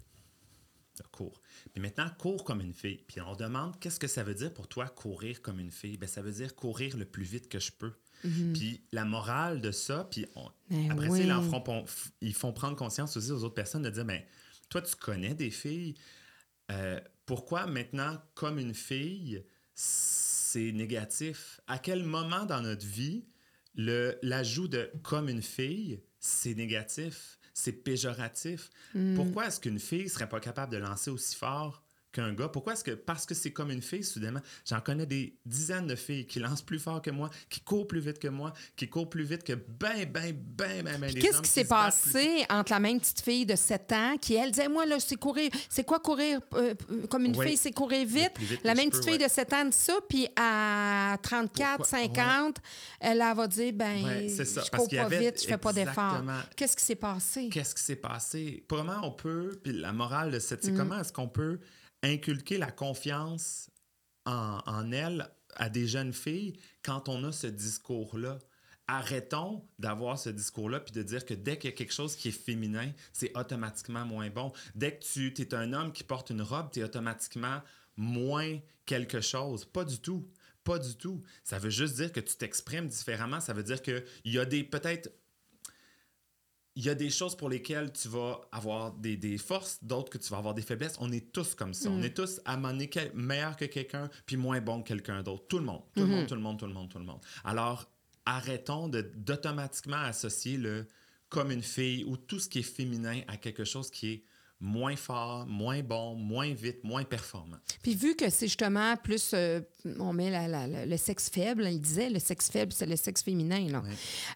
cours. Puis maintenant, cours comme une fille. Puis on demande qu'est-ce que ça veut dire pour toi courir comme une fille? Bien, ça veut dire courir le plus vite que je peux. Puis la morale de ça, puis on- Ben après oui. ça, ils, en feront pon- ils font prendre conscience aussi aux autres personnes de dire, ben, toi, tu connais des filles. Euh, pourquoi maintenant, comme une fille, c'est négatif? À quel moment dans notre vie, le- l'ajout de comme une fille, c'est négatif, c'est péjoratif? Pourquoi est-ce qu'une fille serait pas capable de lancer aussi fort qu'un gars? Pourquoi est-ce que, parce que c'est comme une fille, soudainement, j'en connais des dizaines de filles qui lancent plus fort que moi, qui courent plus vite que moi, qui courent plus vite que ben, ben, ben, ben, ben, Qu'est-ce qui s'est passé entre la même petite fille de 7 ans qui, elle, disait Moi, là, c'est courir. C'est quoi courir euh, euh, comme une fille C'est courir vite. La même petite peux, fille ouais. de 7 ans dit ça, puis à 34, Pourquoi? 50, elle, elle va dire Ben, c'est ça, je parce cours pas avait- vite, je fais pas d'efforts. exactement. Qu'est-ce qui s'est passé? Qu'est-ce qui s'est passé? Comment on peut, puis la morale de cette, Mm. c'est comment est-ce qu'on peut inculquer la confiance en, elle à des jeunes filles quand on a ce discours-là? Arrêtons d'avoir ce discours-là puis de dire que dès qu'il y a quelque chose qui est féminin, c'est automatiquement moins bon. Dès que tu es un homme qui porte une robe, tu es automatiquement moins quelque chose. Pas du tout. Pas du tout. Ça veut juste dire que tu t'exprimes différemment. Ça veut dire qu'il y a des peut-être il y a des choses pour lesquelles tu vas avoir des, des forces, d'autres que tu vas avoir des faiblesses. On est tous comme ça. On est tous à donné quel- meilleur que quelqu'un, puis moins bon que quelqu'un d'autre. Tout le monde. Tout le monde, tout le monde, tout le monde, tout le monde. Alors, arrêtons de- d'automatiquement associer le comme une fille ou tout ce qui est féminin à quelque chose qui est moins fort, moins bon, moins vite, moins performant. Puis vu que c'est justement plus, euh, on met la- la- la- le sexe faible, il disait, le sexe faible, c'est le sexe féminin. Là.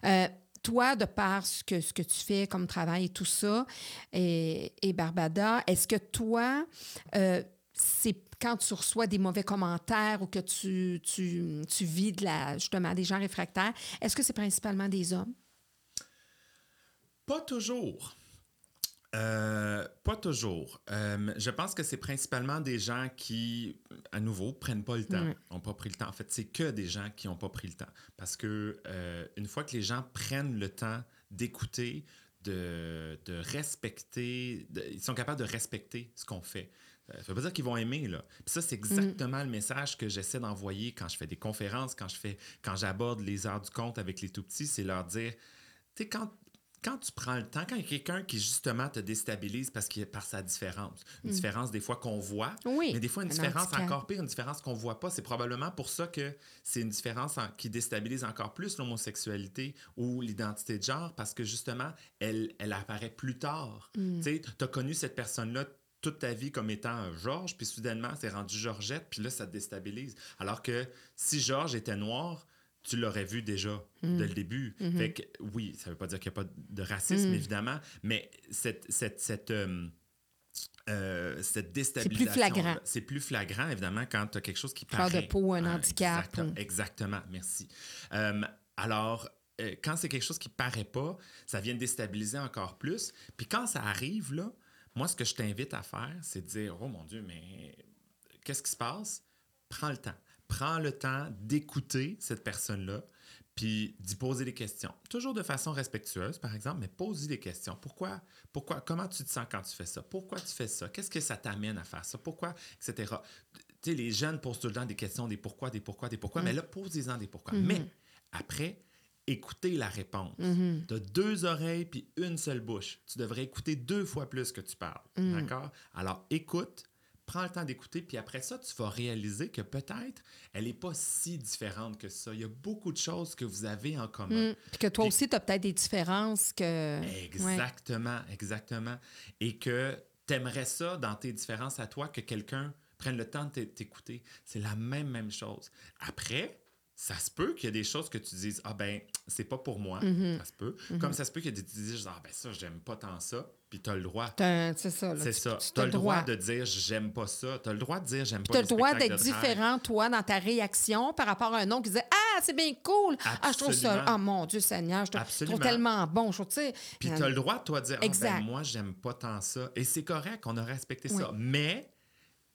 Euh, toi, de par ce que, ce que tu fais comme travail et tout ça, et, Barbada, est-ce que toi, euh, c'est quand tu reçois des mauvais commentaires ou que tu, tu, tu vis de la, justement des gens réfractaires, est-ce que c'est principalement des hommes? Pas toujours. Euh, pas toujours. Euh, je pense que c'est principalement des gens qui, à nouveau, prennent pas le temps, n'ont pas pris le temps. En fait, c'est que des gens qui n'ont pas pris le temps. Parce que euh, une fois que les gens prennent le temps d'écouter, de, de respecter, de- ils sont capables de respecter ce qu'on fait. Ça veut pas dire qu'ils vont aimer, là. Puis ça, c'est exactement le message que j'essaie d'envoyer quand je fais des conférences, quand je fais, quand j'aborde les heures du compte avec les tout-petits, c'est leur dire, tu sais, quand, quand tu prends le temps, quand il y a quelqu'un qui justement te déstabilise parce qu'il par sa différence, une différence des fois qu'on voit, Oui, mais des fois une un différence handicap. encore pire, une différence qu'on voit pas, c'est probablement pour ça que c'est une différence en- qui déstabilise encore plus l'homosexualité ou l'identité de genre parce que justement, elle, elle apparaît plus tard. Tu sais, tu as connu cette personne-là toute ta vie comme étant Georges, puis soudainement, c'est rendu Georgette, puis là, ça te déstabilise. Alors que si Georges était noir, tu l'aurais vu déjà dès le début. Fait que oui, ça veut pas dire qu'il n'y a pas de racisme, évidemment, mais cette, cette, cette, euh, euh, cette déstabilisation. flagrant. C'est plus flagrant, évidemment, quand tu as quelque chose qui Fleur paraît. de peau, un handicap, exactement, ou- exactement, merci. Euh, alors, euh, quand c'est quelque chose qui paraît pas, ça vient déstabiliser encore plus. Puis quand ça arrive, là, moi, ce que je t'invite à faire, c'est de dire, oh mon Dieu, mais qu'est-ce qui se passe? Prends le temps. Prends le temps d'écouter cette personne-là, puis d'y poser des questions. Toujours de façon respectueuse, par exemple, mais pose-y des questions. Pourquoi? Pourquoi? Comment tu te sens quand tu fais ça? Pourquoi tu fais ça? Qu'est-ce que ça t'amène à faire ça? Pourquoi? Etc. Tu sais, les jeunes posent tout le temps des questions, des pourquoi, des pourquoi, des pourquoi, mais là, pose-en des pourquoi. Mais après, écoutez la réponse. Tu as deux oreilles puis une seule bouche. Tu devrais écouter deux fois plus que tu parles. D'accord? Alors, écoute, prends le temps d'écouter, puis après ça, tu vas réaliser que peut-être elle n'est pas si différente que ça. Il y a beaucoup de choses que vous avez en commun. Mm. Puis que toi Puis- aussi, tu as peut-être des différences que. Ouais. Exactement, exactement. Et que tu aimerais ça dans tes différences à toi, que quelqu'un prenne le temps de t'écouter. C'est la même, même chose. Après, ça se peut qu'il y a des choses que tu dises, ah ben, c'est pas pour moi. Mm-hmm. Ça se peut. Comme ça se peut qu'il y des tu dises, ah ben ça, j'aime pas tant ça. Puis tu as le droit. T'as C'est ça. là. C'est Tu- ça. Tu Tu as as le droit de dire, j'aime pas ça. Tu as le droit de dire, j'aime pas Tu as les le droit d'être différent, toi, dans ta réaction par rapport à un nom qui disait Ah, c'est bien cool. Ah, je trouve ça. Ah, mon Dieu Seigneur, je te- je trouve tellement bon. Je trouve, tu sais. Puis euh, tu as le droit, toi, de dire, ah, Exact. ben, moi, j'aime pas tant ça. Et c'est correct, on a respecté Oui. ça. Mais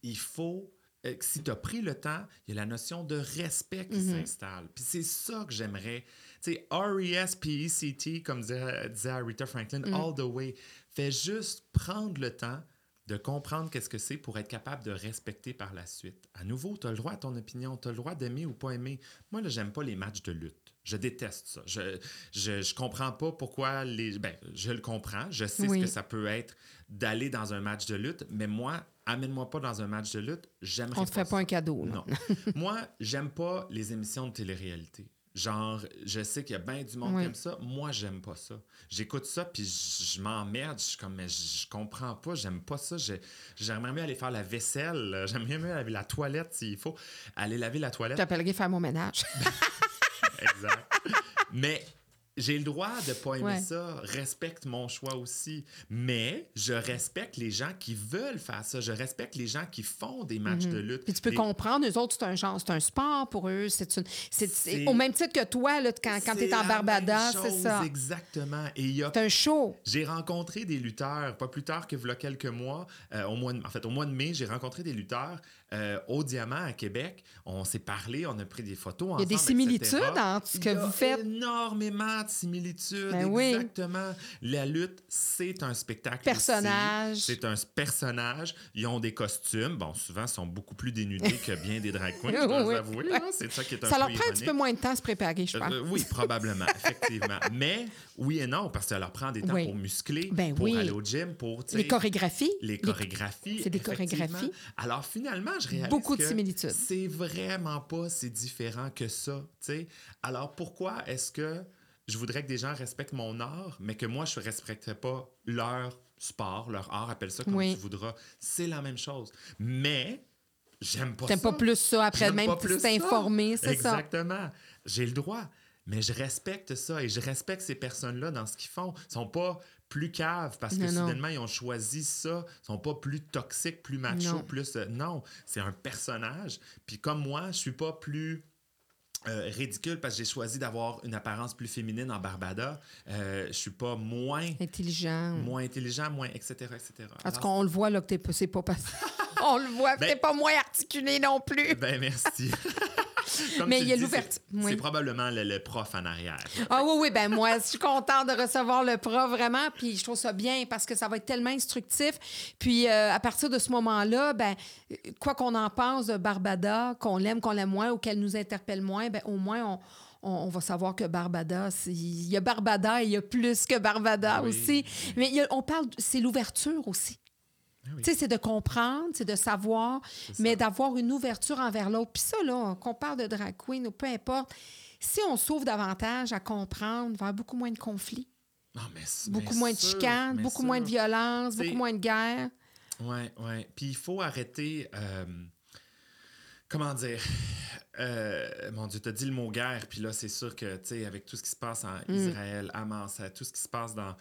il faut, euh, si tu as pris le temps, il y a la notion de respect qui Mm-hmm. s'installe. Puis c'est ça que j'aimerais. Tu sais, R-E-S-P-E-C-T, comme disait, disait Rita Franklin, Mm. all the way. Fais juste prendre le temps de comprendre qu'est-ce que c'est pour être capable de respecter par la suite. À nouveau, tu as le droit à ton opinion, tu as le droit d'aimer ou pas aimer. Moi, là, j'aime pas les matchs de lutte. Je déteste ça. Je, je, je comprends pas pourquoi les. Ben, je le comprends. Je sais Oui. ce que ça peut être d'aller dans un match de lutte, mais moi, amène-moi pas dans un match de lutte. J'aimerais On te fait pas un cadeau, là. non. Moi, j'aime pas les émissions de télé-réalité. Genre, je sais qu'il y a bien du monde Oui. qui aime ça. Moi, j'aime pas ça. J'écoute ça, puis je m'emmerde. Je suis comme, mais je comprends pas, j'aime pas ça. J'aimerais mieux aller faire la vaisselle. J'aimerais mieux laver la toilette s'il faut. Aller laver la toilette. J'appellerai faire mon ménage. Exact. Mais j'ai le droit de pas aimer Ouais. ça. Respecte mon choix aussi. Mais je respecte les gens qui veulent faire ça. Je respecte les gens qui font des matchs de lutte. Mhm. Puis tu peux Les- comprendre, eux autres, c'est un genre, c'est un sport pour eux. C'est une, au même titre que toi, là, quand, quand tu es en même c'est ça. Exactement. Et il y a C'est un show. J'ai rencontré des lutteurs, pas plus tard que voilà quelques mois, euh, au mois de, en fait, au mois de mai, j'ai rencontré des lutteurs euh, au Diamant à Québec. On s'est parlé, on a pris des photos Il y a des similitudes entre ce que Il y a vous faites. énormément de similitudes. Ben oui. Exactement. La lutte, c'est un spectacle. Personnage. C'est un personnage. Ils ont des costumes. Bon, souvent, ils sont beaucoup plus dénudés que bien des drag queens, je dois Oui. avouer. C'est ça qui est un Ça peu leur prend un petit peu moins de temps à se préparer, je pense. Euh, oui, probablement, effectivement. Mais oui et non, parce que ça leur prend des temps Oui. pour muscler, Ben pour aller au gym, pour les chorégraphies. les chorégraphies. c'est des chorégraphies. Alors finalement, je réalise Beaucoup de que similitudes. C'est vraiment pas si différent que ça. tu sais. Alors pourquoi est-ce que je voudrais que des gens respectent mon art, mais que moi, je ne respecterais pas leur sport, leur art, appelle ça comme Oui. tu voudras. C'est la même chose. Mais j'aime pas T'aimes ça. pas plus ça après, même si plus t'es informé, c'est ça? Exactement. J'ai le droit. Mais je respecte ça et je respecte ces personnes-là dans ce qu'ils font. Ils sont pas plus caves parce que Non, non. soudainement, ils ont choisi ça. Ils sont pas plus toxiques, plus machos, Non. plus... euh, non, c'est un personnage. Puis comme moi, je suis pas plus... euh, ridicule parce que j'ai choisi d'avoir une apparence plus féminine en Barbada. Euh, je suis pas moins, Intelligent. moins intelligent, moins etc. etc. En tout Alors, cas, on le voit là que t'es c'est pas on le voit, Ben- t'es pas moins articulé non plus. Ben merci. Mais il y a l'ouverture. c'est- Oui. Probablement le, le prof en arrière. Ah oui, oui, ben moi, je suis contente de recevoir le prof, vraiment, puis je trouve ça bien parce que ça va être tellement instructif. Puis euh, à partir de ce moment-là, ben quoi qu'on en pense de Barbada, qu'on l'aime, qu'on l'aime moins ou qu'elle nous interpelle moins, ben au moins on, on, va savoir que Barbada, il y a Barbada et il y a plus que Barbada Oui. aussi. Mais a- on parle, c'est l'ouverture aussi. Ah oui. Tu sais, c'est de comprendre, c'est de savoir, mais d'avoir une ouverture envers l'autre. Puis ça, là, qu'on parle de drag queen ou peu importe, si on s'ouvre davantage à comprendre, il va y avoir beaucoup moins de conflits, Non, mais, c- beaucoup mais moins de chicanes, beaucoup sûr. moins de violence, beaucoup moins de guerre. Ouais, ouais. Puis il faut arrêter. euh, comment dire? Euh, mon Dieu, t'as dit le mot guerre, puis là, c'est sûr que, tu sais, avec tout ce qui se passe en Mm. Israël, Hamas, tout ce qui se passe dans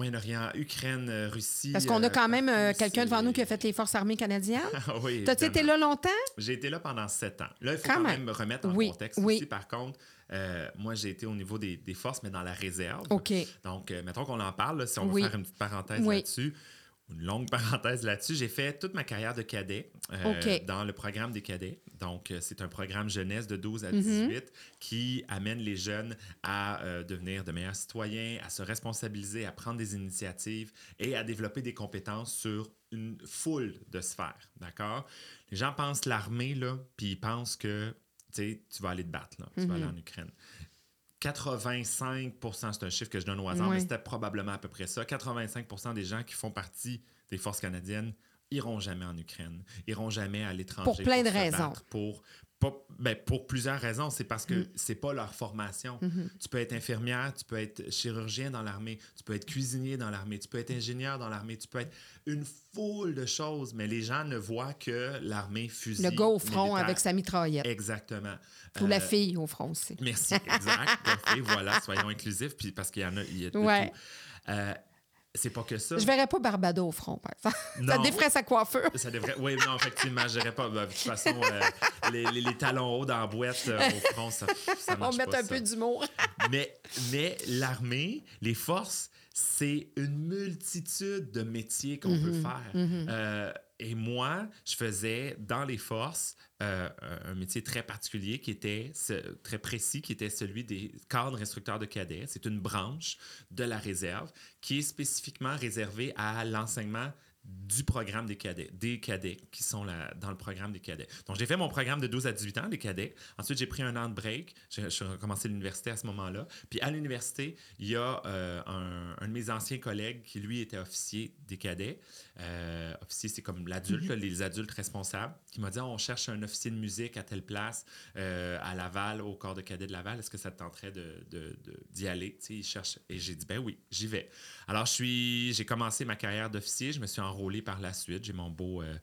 Moyen-Orient, Ukraine, euh, Russie. Parce qu'on a euh, quand même euh, quelqu'un devant nous qui a fait les forces armées canadiennes. Ah oui. T'as-tu été là longtemps? J'ai été là pendant sept ans. Là, il faut Quand quand, même. même remettre en Oui, contexte oui. aussi. Par contre, euh, moi, j'ai été au niveau des, des forces, mais dans la réserve. OK. Donc, euh, mettons qu'on en parle, là, si on Oui. veut faire une petite parenthèse Oui. là-dessus, une longue parenthèse là-dessus. J'ai fait toute ma carrière de cadet euh, dans le programme des cadets. Donc, euh, c'est un programme jeunesse de 12 à Mhm. 18 qui amène les jeunes à euh, devenir de meilleurs citoyens, à se responsabiliser, à prendre des initiatives et à développer des compétences sur une foule de sphères. D'accord? Les gens pensent l'armée, là, puis ils pensent que tu vas aller te battre, là, tu vas Mhm. aller en Ukraine. 85% c'est un chiffre que je donne au hasard, mais c'était probablement à peu près ça. 85% des gens qui font partie des forces canadiennes iront jamais en Ukraine, iront jamais à l'étranger. Pour plein de raisons. Pour, pas- ben, pour plusieurs raisons. C'est parce que Mm. c'est pas leur formation. Mhm. Tu peux être infirmière, tu peux être chirurgien dans l'armée, tu peux être cuisinier dans l'armée, tu peux être ingénieur dans l'armée, tu peux être une foule de choses, mais les gens ne voient que l'armée fusille. Le gars au front militaire. avec sa mitraillette. Exactement. Ou la Euh, fille au front aussi. Merci, exact. Et voilà, soyons inclusifs, puis parce qu'il y en a, il y a de Ouais. tout. Euh, c'est pas que ça. Je verrais pas Barbado au front, par exemple. Ça défrait sa coiffure. Ça devrait. Oui, non, effectivement, je dirais pas. Ben, de toute façon, euh, les, les- les talons hauts dans la boîte euh, au front, ça, ça On marche met pas, un ça. peu d'humour. Mais, mais l'armée, les forces, c'est une multitude de métiers qu'on peut Mhm, faire. mhm. Euh, et moi, je faisais dans les forces euh, un métier très particulier qui était très précis, qui était celui des cadres instructeurs de cadets. C'est une branche de la réserve qui est spécifiquement réservée à l'enseignement du programme des cadets, des cadets qui sont là, dans le programme des cadets. Donc, j'ai fait mon programme de 12 à 18 ans, des cadets. Ensuite, j'ai pris un an de break. J'ai recommencé l'université à ce moment-là. Puis, à l'université, il y a euh, un, de mes anciens collègues qui, lui, était officier des cadets. Euh, officier, c'est comme l'adulte, les adultes responsables, qui m'a dit on cherche un officier de musique à telle place, euh, à Laval, au corps de cadets de Laval. Est-ce que ça te tenterait d'y aller? Tu sais, il cherche. Et j'ai dit ben oui, j'y vais. Alors, j'ai commencé ma carrière d'officier. Je me suis par la suite. J'ai mon beau euh,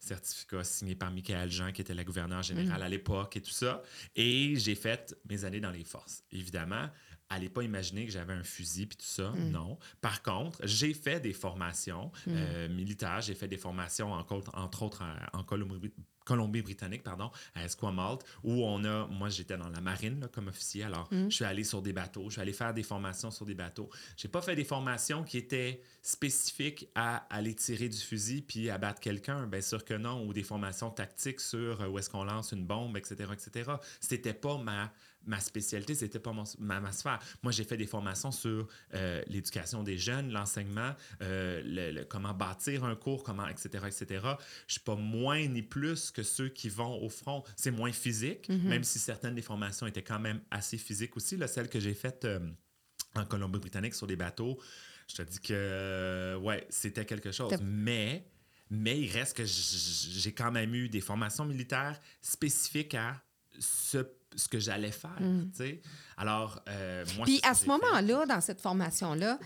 certificat signé par Michael Jean, qui était la gouverneure générale à l'époque et tout ça. Et j'ai fait mes années dans les forces. Évidemment, allez pas imaginer que j'avais un fusil puis tout ça. Non. Par contre, j'ai fait des formations euh, militaires. J'ai fait des formations, en, entre autres, en, en Colombie- Colombie-Britannique, pardon, à Esquimalt, où on a, moi j'étais dans la marine là, comme officier, alors je suis allé sur des bateaux, je suis allé faire des formations sur des bateaux. J'ai pas fait des formations qui étaient spécifiques à aller tirer du fusil puis abattre quelqu'un, bien sûr que non, ou des formations tactiques sur euh, où est-ce qu'on lance une bombe, etc., etc. C'était pas ma ma spécialité, c'était pas mon- ma, ma sphère. Moi, j'ai fait des formations sur euh, l'éducation des jeunes, l'enseignement, euh, le- le- comment bâtir un cours, comment, etc., etc. Je suis pas moins ni plus que ceux qui vont au front. C'est moins physique, même si certaines des formations étaient quand même assez physiques aussi. Là, celle que j'ai faite euh, en Colombie-Britannique sur des bateaux, je te dis que, ouais, c'était quelque chose. Mais, mais il reste que j'ai quand même eu des formations militaires spécifiques à ce, ce que j'allais faire, sais. Alors, euh, moi, Mm. Puis à ce moment-là, dans cette formation-là,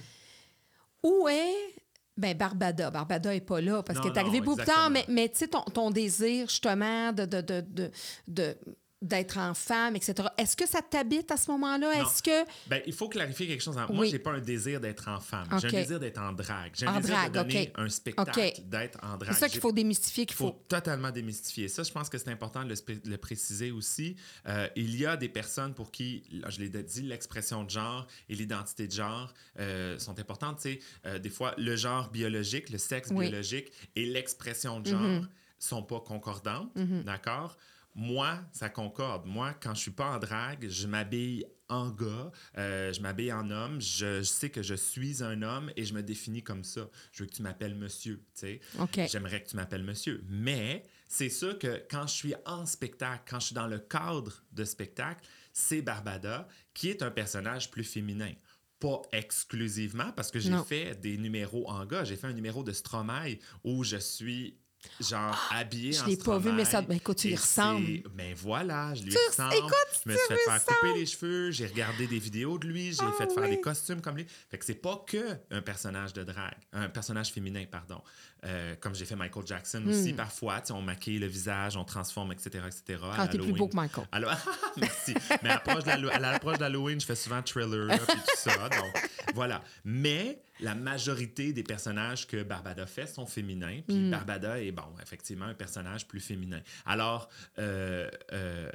où est ben Barbada? Barbada n'est pas là parce qu'elle est arrivée beaucoup plus tard, mais, mais tu sais, ton, ton désir justement de, de, de, de- d'être en femme, etc. Est-ce que ça t'habite à ce moment-là? Est-ce que. Ben, il faut clarifier quelque chose. Moi, Oui. j'ai pas un désir d'être en femme. J'ai un désir d'être en drague. J'ai un En désir drague, de donner un spectacle, d'être en drague. C'est ça qu'il faut démystifier, qu'il Il faut faut. totalement démystifier. Ça, je pense que c'est important de le, préciser aussi. Euh, il y a des personnes pour qui, je l'ai dit, l'expression de genre et l'identité de genre euh, sont importantes. Euh, des fois, le genre biologique, le sexe Oui. biologique et l'expression de genre Mhm. sont pas concordantes. D'accord? Moi, ça concorde. Moi, quand je suis pas en drague, je m'habille en gars, euh, je m'habille en homme, je, je sais que je suis un homme et je me définis comme ça. Je veux que tu m'appelles monsieur, tu sais. J'aimerais que tu m'appelles monsieur. Mais c'est sûr que quand je suis en spectacle, quand je suis dans le cadre de spectacle, c'est Barbada qui est un personnage plus féminin. Pas exclusivement, parce que j'ai fait des numéros en gars. J'ai fait un numéro de Stromae où je suis genre habillé je en l'ai pas vu, mais ça- ben, écoute, tu lui ressembles. Ben voilà, je lui Tu- ressemble. écoute, je me suis fait faire couper les cheveux, j'ai regardé des vidéos de lui, j'ai Ah fait faire des costumes comme lui. Fait que c'est pas que un personnage de drague, un personnage féminin, pardon. Euh, comme j'ai fait Michael Jackson aussi, parfois, on maquille le visage, on transforme, etc., etc. Hmm. Ah, t'es plus beau que Michael. Alors, merci. Mais à l'approche d'Halloween, je fais souvent Thriller puis tout ça. Donc, voilà. Mais la majorité des personnages que Barbada fait sont féminins. Puis Hmm. Barbada est, bon, effectivement, un personnage plus féminin. Alors, euh, euh,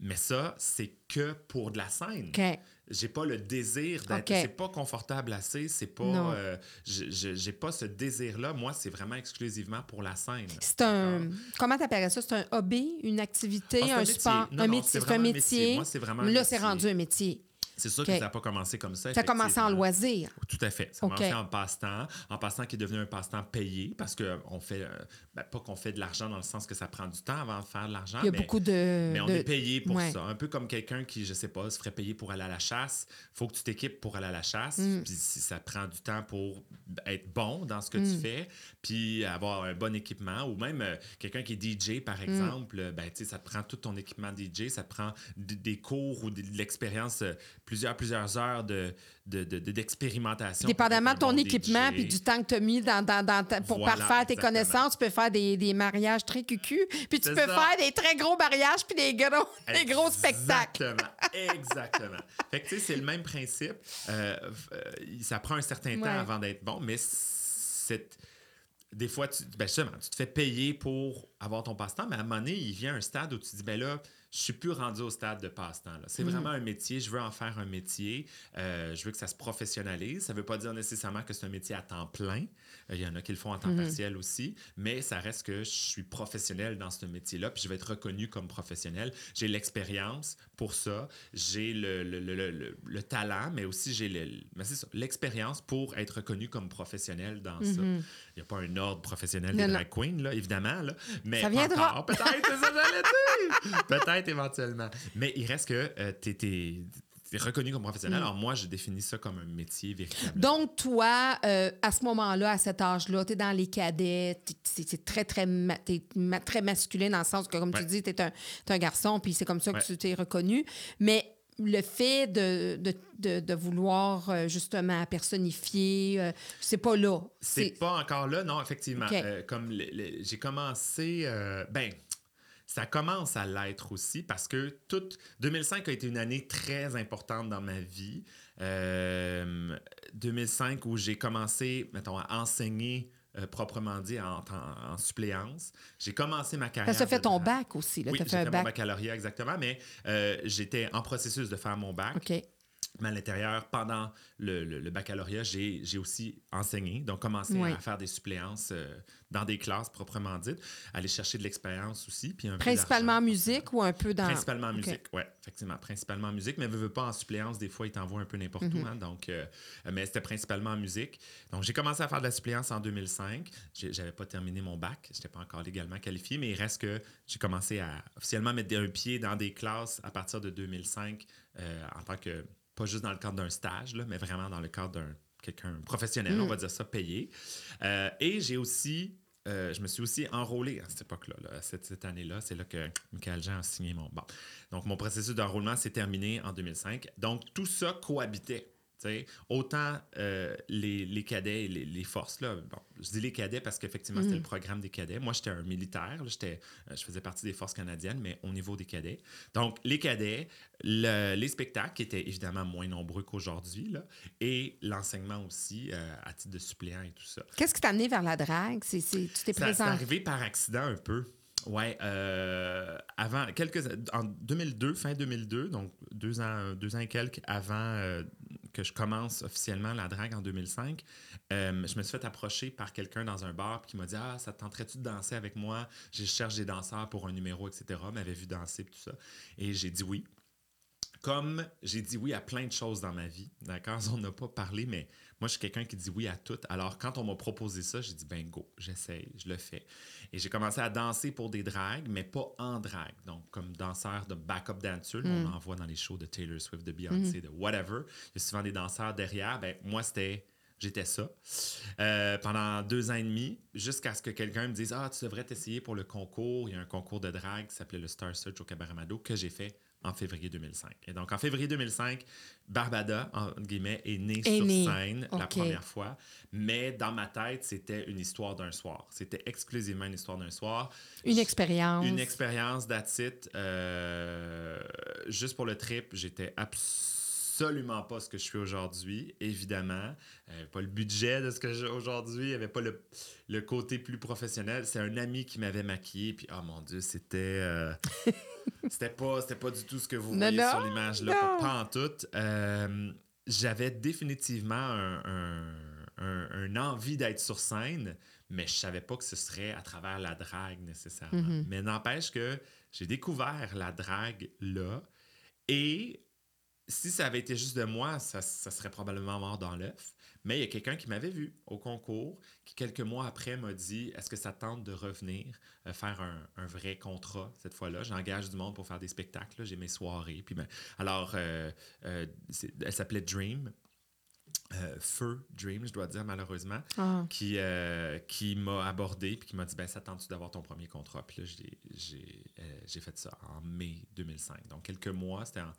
mais ça, c'est que pour de la scène. J'ai pas le désir d'être. C'est pas confortable assez. C'est pas. Euh, j'ai pas ce désir-là. Moi, c'est vraiment exclusivement pour la scène. C'est un. Comment t'appellerais ça? C'est un hobby, une activité, Ah, un, sport, Non, un non, métier. un métier. métier. Moi, c'est vraiment un Là, c'est rendu un métier. C'est sûr que ça n'a pas commencé comme ça. Ça a commencé en loisir. Tout à fait. Ça m'a fait en passe-temps, en passe-temps qui est devenu un passe-temps payé parce que on fait, euh, ben, pas qu'on fait de l'argent dans le sens que ça prend du temps avant de faire de l'argent. Il y a mais, beaucoup de. mais on de- est payé pour ouais. ça. Un peu comme quelqu'un qui, je sais pas, se ferait payer pour aller à la chasse. faut que tu t'équipes pour aller à la chasse. Mm. Puis si ça prend du temps pour être bon dans ce que Mm. tu fais, puis avoir un bon équipement. Ou même euh, quelqu'un qui est DJ, Mm. par exemple, euh, ben, tu sais, ça te prend tout ton équipement DJ, ça te prend des cours ou de de l'expérience, euh, plusieurs, plusieurs heures de, de- de- de- d'expérimentation. Dépendamment de ton équipement puis du temps que tu as mis dans, dans- dans ta- pour Voilà, parfaire tes exactement. connaissances, tu peux faire des, des mariages très cucu, puis tu peux ça. faire des très gros mariages puis des gros, des gros spectacles. Exactement, exactement. fait que tu sais, c'est le même principe. Euh, euh, ça prend un certain temps avant d'être bon, mais des fois, tu, ben justement, tu te fais payer pour avoir ton passe-temps, mais à un moment donné, il vient un stade où tu te dis, ben là, je suis plus rendu au stade de passe-temps. C'est Mhm. vraiment un métier. Je veux en faire un métier. Euh, je veux que ça se professionnalise. Ça ne veut pas dire nécessairement que c'est un métier à temps plein. Euh, Il y en a qui le font à temps Mhm. partiel aussi. Mais ça reste que je suis professionnel dans ce métier-là. Puis je vais être reconnu comme professionnel. J'ai l'expérience pour ça. J'ai le, le, le, le- le talent, mais aussi j'ai l'expérience pour être reconnu comme professionnel dans ça. Il n'y a pas un ordre professionnel des drag queens, là, évidemment. Là, mais Ça viendra. Peut-être. Peut-être éventuellement. Mais il reste que tu es, reconnu comme professionnel. Mm. Alors moi, je définis ça comme un métier véritable. Donc, toi, euh, à ce moment-là, à cet âge-là, tu es dans les cadets, c'est c'est très, très, ma- très masculin dans le sens que, comme Ouais. tu dis, tu es un, t'es un garçon, puis c'est comme ça que Ouais. tu t'es reconnu. Mais le fait de, de, de, de vouloir euh, justement personnifier, euh, c'est pas là. C'est pas encore là, non, effectivement. Comme j'ai commencé, ben, ça commence à l'être aussi parce que toute 2005 a été une année très importante dans ma vie. Euh, 2005 où j'ai commencé, mettons, à enseigner euh, proprement dit en, en- en suppléance. J'ai commencé ma carrière. As fait ton bac aussi. Là, Oui, j'ai fait fait un mon bac. baccalauréat exactement, mais euh, j'étais en processus de faire mon bac. OK. Mais à l'intérieur, pendant le, le- le baccalauréat, j'ai aussi enseigné, donc commencé Oui. à faire des suppléances euh, dans des classes proprement dites, aller chercher de l'expérience aussi. Puis un Principalement en musique ou un peu dans. Principalement en musique, oui, effectivement. Principalement en musique, mais veux, veux pas en suppléance, des fois, ils t'envoient un peu n'importe Mhm. où. hein, donc, euh, mais c'était principalement en musique. Donc, j'ai commencé à faire de la suppléance en 2005. J'ai- J'avais pas terminé mon bac, je n'étais pas encore légalement qualifié, mais il reste que j'ai commencé à officiellement mettre un pied dans des classes à partir de 2005 euh, en tant que, pas juste dans le cadre d'un stage, là, mais vraiment dans le cadre d'un quelqu'un professionnel, on va dire ça, payé. Euh, et j'ai aussi euh, je me suis aussi enrôlé à cette époque-là, là, cette, cette année-là. C'est là que Michael Jean a signé mon. Bon. Donc, mon processus d'enrôlement s'est terminé en 2005. Donc, tout ça cohabitait. Autant euh, les, les cadets et les, les forces, là, bon, je dis les cadets parce qu'effectivement, c'était le programme des cadets. Moi, j'étais un militaire, là, j'étais, euh, je faisais partie des forces canadiennes, mais au niveau des cadets. Donc, les cadets, le- les spectacles, qui étaient évidemment moins nombreux qu'aujourd'hui, là, et l'enseignement aussi, euh, à titre de suppléant et tout ça. Qu'est-ce qui t'a amené vers la drague? C'est, c'est- tu t'es Ça, c'est arrivé par accident un peu. Ouais, euh, avant quelques en 2002, fin 2002, donc deux ans, deux ans et quelques avant euh, que je commence officiellement la drague en 2005, euh, je me suis fait approcher par quelqu'un dans un bar qui m'a dit ah ça te tenterait-tu de danser avec moi? Je cherche des danseurs pour un numéro etc. M'avait vu danser puis tout ça et j'ai dit oui. Comme j'ai dit oui à plein de choses dans ma vie, d'accord? On n'a pas parlé, mais moi, je suis quelqu'un qui dit oui à tout. Alors, quand on m'a proposé ça, j'ai dit, ben go, j'essaye, je le fais. Et j'ai commencé à danser pour des dragues, mais pas en drague. Donc, comme danseur de backup dancer, on en voit dans les shows de Taylor Swift, de Beyoncé, de whatever. Il y a souvent des danseurs derrière. Ben, moi, c'était. J'étais ça Euh, pendant deux ans et demi, jusqu'à ce que quelqu'un me dise Ah, tu devrais t'essayer pour le concours. Il y a un concours de drague qui s'appelait le Star Search au Cabaret Mado que j'ai fait en février 2005. Et donc, en février 2005, Barbada, en guillemets, est née Est sur née. scène la première fois. Mais dans ma tête, c'était une histoire d'un soir. C'était exclusivement une histoire d'un soir. Une expérience. Une expérience that's it. Euh, juste pour le trip, j'étais absolument pas ce que je suis aujourd'hui, évidemment. Euh, pas le budget de ce que j'ai aujourd'hui, il n'y avait pas le, le côté plus professionnel. C'est un ami qui m'avait maquillé, puis oh mon Dieu, c'était... euh, c'était pas, c'était pas du tout ce que vous voyez non, sur l'image, là, pas, pas en tout. Euh, j'avais définitivement un, un- un- un envie d'être sur scène, mais je savais pas que ce serait à travers la drague nécessairement. Mhm. Mais n'empêche que j'ai découvert la drague là, et si ça avait été juste de moi, ça, ça serait probablement mort dans l'œuf. Mais il y a quelqu'un qui m'avait vu au concours, qui quelques mois après m'a dit Est-ce que ça te tente de revenir euh, faire un, un vrai contrat cette fois-là? J'engage du monde pour faire des spectacles. J'ai mes soirées. Puis ben, alors, euh, euh, elle s'appelait Dream. Feu Dream, je dois dire, malheureusement Ah. qui, qui m'a abordé puis qui m'a dit ben ça tente-tu d'avoir ton premier contrat puis là j'ai fait ça en mai 2005 donc quelques mois c'était en-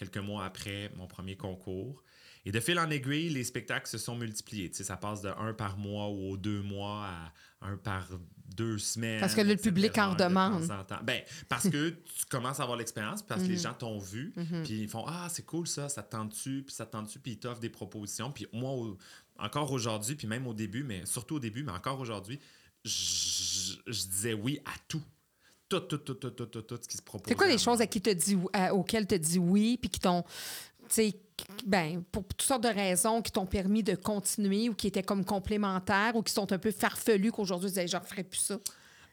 quelques mois après mon premier concours et de fil en aiguille les spectacles se sont multipliés tu sais ça passe de un par mois ou deux mois à un par deux semaines Parce que le public en de demande. en temps. ben parce que tu commences à avoir l'expérience parce que les Mhm. gens t'ont vu Mhm. puis ils font ah c'est cool ça ça te tente-tu puis ça te tente-tu puis ils t'offrent des propositions puis moi au- encore aujourd'hui, puis même au début, mais surtout au début, mais encore aujourd'hui, je disais oui à tout. Tout, tout, tout, tout, tout, tout, tout ce qui se propose. C'est quoi les choses à qui te dit, auxquelles tu dis oui, puis qui t'ont, tu sais, ben, pour toutes sortes de raisons, qui t'ont permis de continuer ou qui étaient comme complémentaires ou qui sont un peu farfelues qu'aujourd'hui, je ne referais plus ça?